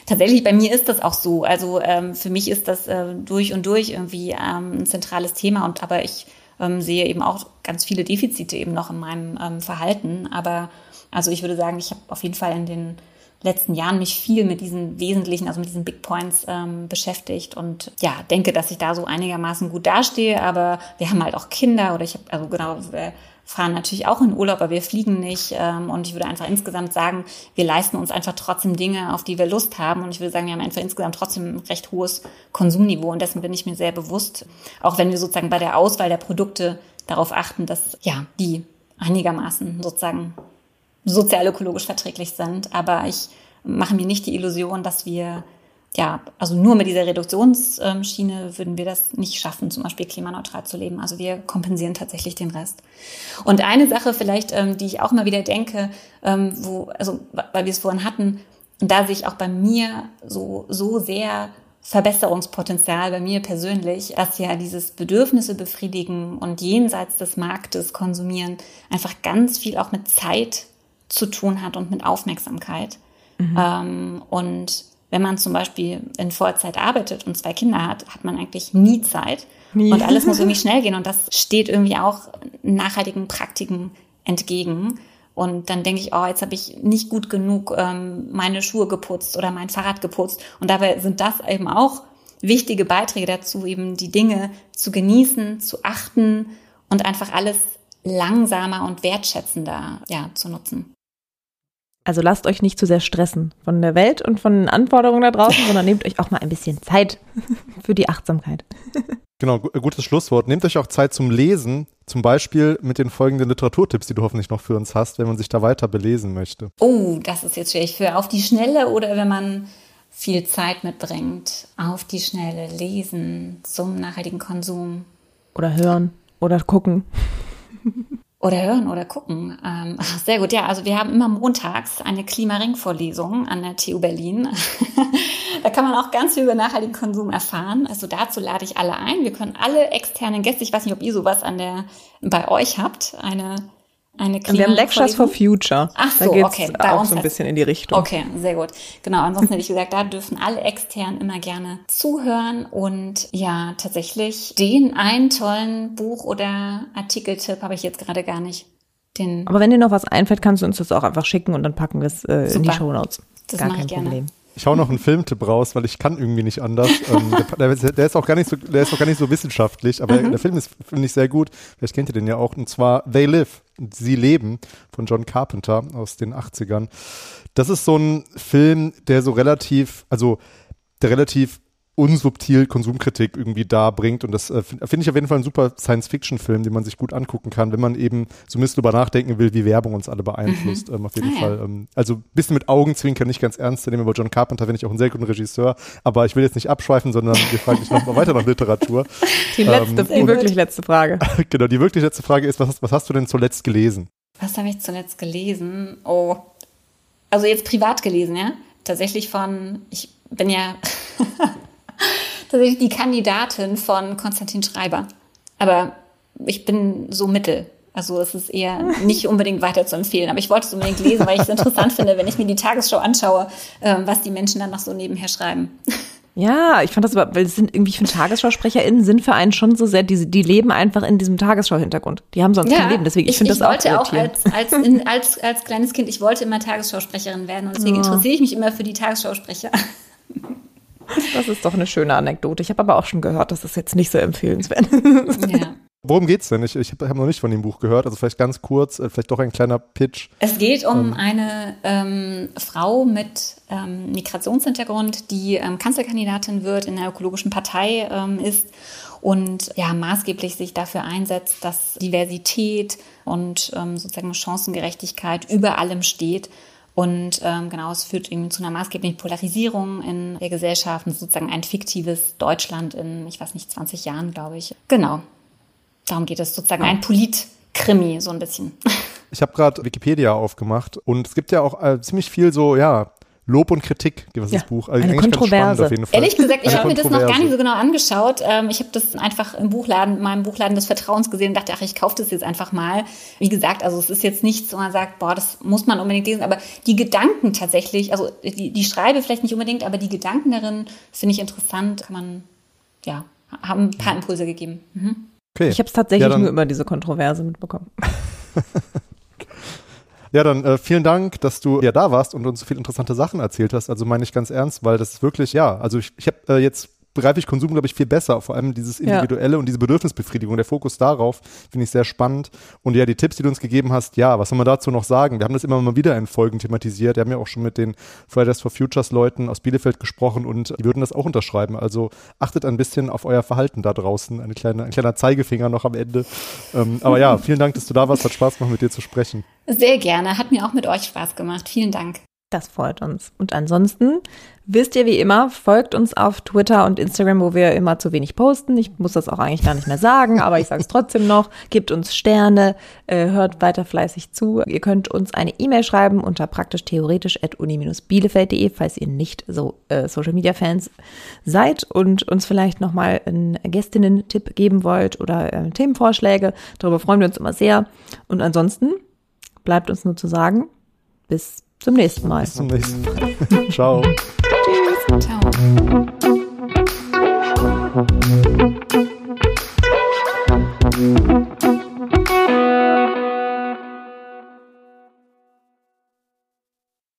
Tatsächlich bei mir ist das auch so. Also ähm, für mich ist das äh, durch und durch irgendwie ähm, ein zentrales Thema und aber ich ähm, sehe eben auch ganz viele Defizite eben noch in meinem ähm, Verhalten. Aber also ich würde sagen, ich habe auf jeden Fall in den letzten Jahren mich viel mit diesen wesentlichen, also mit diesen Big Points ähm, beschäftigt und ja, denke, dass ich da so einigermaßen gut dastehe, aber wir haben halt auch Kinder oder ich habe, also genau, wir fahren natürlich auch in Urlaub, aber wir fliegen nicht ähm, und ich würde einfach insgesamt sagen, wir leisten uns einfach trotzdem Dinge, auf die wir Lust haben und ich würde sagen, wir haben einfach insgesamt trotzdem ein recht hohes Konsumniveau und dessen bin ich mir sehr bewusst, auch wenn wir sozusagen bei der Auswahl der Produkte darauf achten, dass ja, die einigermaßen sozusagen sozial-ökologisch verträglich sind. Aber ich mache mir nicht die Illusion, dass wir ja, also nur mit dieser Reduktionsschiene würden wir das nicht schaffen, zum Beispiel klimaneutral zu leben. Also wir kompensieren tatsächlich den Rest. Und eine Sache vielleicht, ähm, die ich auch mal wieder denke, ähm, wo, also weil wir es vorhin hatten, da sehe ich auch bei mir so, so sehr Verbesserungspotenzial bei mir persönlich, dass ja dieses Bedürfnisse befriedigen und jenseits des Marktes konsumieren einfach ganz viel auch mit Zeit zu tun hat und mit Aufmerksamkeit. Mhm. Ähm, und wenn man zum Beispiel in Vollzeit arbeitet und zwei Kinder hat, hat man eigentlich nie Zeit. Nie. Und alles muss irgendwie schnell gehen. Und das steht irgendwie auch nachhaltigen Praktiken entgegen. Und dann denke ich, oh, jetzt habe ich nicht gut genug ähm, meine Schuhe geputzt oder mein Fahrrad geputzt. Und dabei sind das eben auch wichtige Beiträge dazu, eben die Dinge zu genießen, zu achten und einfach alles langsamer und wertschätzender ja, zu nutzen. Also lasst euch nicht zu sehr stressen von der Welt und von den Anforderungen da draußen, sondern nehmt euch auch mal ein bisschen Zeit für die Achtsamkeit. Genau, gutes Schlusswort. Nehmt euch auch Zeit zum Lesen, zum Beispiel mit den folgenden Literaturtipps, die du hoffentlich noch für uns hast, wenn man sich da weiter belesen möchte. Oh, das ist jetzt schwierig. Für auf die Schnelle oder wenn man viel Zeit mitbringt, auf die Schnelle lesen zum nachhaltigen Konsum. Oder hören oder gucken. Oder hören oder gucken. Ähm, sehr gut, ja. Also wir haben immer montags eine Klimaring-Vorlesung an der TU Berlin. da kann man auch ganz viel über nachhaltigen Konsum erfahren. Also dazu lade ich alle ein. Wir können alle externen Gäste, ich weiß nicht, ob ihr sowas an der bei euch habt, eine eine Klima Wir haben Lectures for Future. Ach so, da geht's okay. Bei auch so ein bisschen in die Richtung. Okay, sehr gut. Genau, ansonsten hätte ich gesagt, da dürfen alle extern immer gerne zuhören und ja, tatsächlich den einen tollen Buch- oder Artikeltipp habe ich jetzt gerade gar nicht. Den Aber wenn dir noch was einfällt, kannst du uns das auch einfach schicken und dann packen wir es äh, in die Show Notes. Das gar kein Problem. Ich hau noch einen Filmtipp raus, weil ich kann irgendwie nicht anders. ähm, der, der, ist auch gar nicht so, der ist auch gar nicht so wissenschaftlich, aber mhm. der Film ist, finde ich, sehr gut. Vielleicht kennt ihr den ja auch. Und zwar They Live, Sie leben von John Carpenter aus den 80ern. Das ist so ein Film, der so relativ, also der relativ unsubtil Konsumkritik irgendwie da bringt. Und das äh, finde find ich auf jeden Fall ein super Science-Fiction-Film, den man sich gut angucken kann, wenn man eben so ein bisschen drüber nachdenken will, wie Werbung uns alle beeinflusst. Mhm. Ähm, auf jeden ah, Fall. Ähm, also ein bisschen mit Augenzwinkern, nicht ganz ernst zu nehmen, aber John Carpenter finde ich auch einen sehr guten Regisseur. Aber ich will jetzt nicht abschweifen, sondern wir fragen dich nochmal weiter nach Literatur. Die letzte, ähm, die wirklich letzte Frage. genau, die wirklich letzte Frage ist, was hast, was hast du denn zuletzt gelesen? Was habe ich zuletzt gelesen? Oh, also jetzt privat gelesen, ja? Tatsächlich von, ich bin ja tatsächlich die Kandidatin von Konstantin Schreiber. Aber ich bin so mittel. Also es ist eher nicht unbedingt weiter zu empfehlen. Aber ich wollte es unbedingt lesen, weil ich es interessant finde, wenn ich mir die Tagesschau anschaue, ähm, was die Menschen dann noch so nebenher schreiben. Ja, ich fand das aber, weil es sind irgendwie, ich finde TagesschaussprecherInnen sind für einen schon so sehr, die, die leben einfach in diesem Tagesschau-Hintergrund. Die haben sonst ja, kein Leben, deswegen, ich, ich finde das auch Ich wollte auch als, als, in, als, als kleines Kind, ich wollte immer Tagesschausprecherin werden und deswegen oh. interessiere ich mich immer für die Tagesschausprecher. Das ist doch eine schöne Anekdote. Ich habe aber auch schon gehört, dass das jetzt nicht so empfehlenswert ist. Ja. Worum geht's denn? Ich, ich habe hab noch nicht von dem Buch gehört. Also vielleicht ganz kurz, äh, vielleicht doch ein kleiner Pitch. Es geht um ähm. eine ähm, Frau mit ähm, Migrationshintergrund, die ähm, Kanzlerkandidatin wird, in der ökologischen Partei ähm, ist und ja maßgeblich sich dafür einsetzt, dass Diversität und ähm, sozusagen Chancengerechtigkeit über allem steht und ähm, genau, es führt eben zu einer maßgeblichen Polarisierung in der Gesellschaft, sozusagen ein fiktives Deutschland in, ich weiß nicht, 20 Jahren, glaube ich. Genau. Darum geht es sozusagen ein Politkrimi, so ein bisschen. Ich habe gerade Wikipedia aufgemacht und es gibt ja auch äh, ziemlich viel so, ja, Lob und Kritik gibt es ja, das Buch. Also eine Kontroverse. Ehrlich gesagt, ich habe mir das noch gar nicht so genau angeschaut. Ähm, ich habe das einfach im Buchladen, meinem Buchladen des Vertrauens gesehen und dachte, ach, ich kaufe das jetzt einfach mal. Wie gesagt, also es ist jetzt nichts, wo man sagt, boah, das muss man unbedingt lesen. Aber die Gedanken tatsächlich, also die, die Schreibe vielleicht nicht unbedingt, aber die Gedanken darin finde ich interessant. Kann man, ja, haben ein paar Impulse gegeben. Mhm. Okay. Ich habe es tatsächlich ja, nur über diese Kontroverse mitbekommen. Ja, dann äh, vielen Dank, dass du ja da warst und uns so viele interessante Sachen erzählt hast. Also meine ich ganz ernst, weil das wirklich, ja, also ich, ich habe äh, jetzt begreife ich Konsum, glaube ich, viel besser. Vor allem dieses Individuelle ja. und diese Bedürfnisbefriedigung, der Fokus darauf, finde ich sehr spannend. Und ja, die Tipps, die du uns gegeben hast, ja, was soll man dazu noch sagen? Wir haben das immer mal wieder in Folgen thematisiert. Wir haben ja auch schon mit den Fridays for Futures Leuten aus Bielefeld gesprochen und die würden das auch unterschreiben. Also achtet ein bisschen auf euer Verhalten da draußen. Eine kleine, ein kleiner Zeigefinger noch am Ende. Ähm, aber ja, vielen Dank, dass du da warst. Hat Spaß gemacht, mit dir zu sprechen. Sehr gerne. Hat mir auch mit euch Spaß gemacht. Vielen Dank. Das freut uns. Und ansonsten wisst ihr wie immer, folgt uns auf Twitter und Instagram, wo wir immer zu wenig posten. Ich muss das auch eigentlich gar nicht mehr sagen, aber ich sage es trotzdem noch. Gebt uns Sterne, äh, hört weiter fleißig zu. Ihr könnt uns eine E-Mail schreiben unter praktisch theoretisch at uni-bielefeld.de, falls ihr nicht so äh, Social Media Fans seid und uns vielleicht nochmal einen Gästinnen-Tipp geben wollt oder äh, Themenvorschläge. Darüber freuen wir uns immer sehr. Und ansonsten bleibt uns nur zu sagen, bis zum nächsten Mal. Bis zum nächsten Mal. Ciao. Tschüss. Ciao.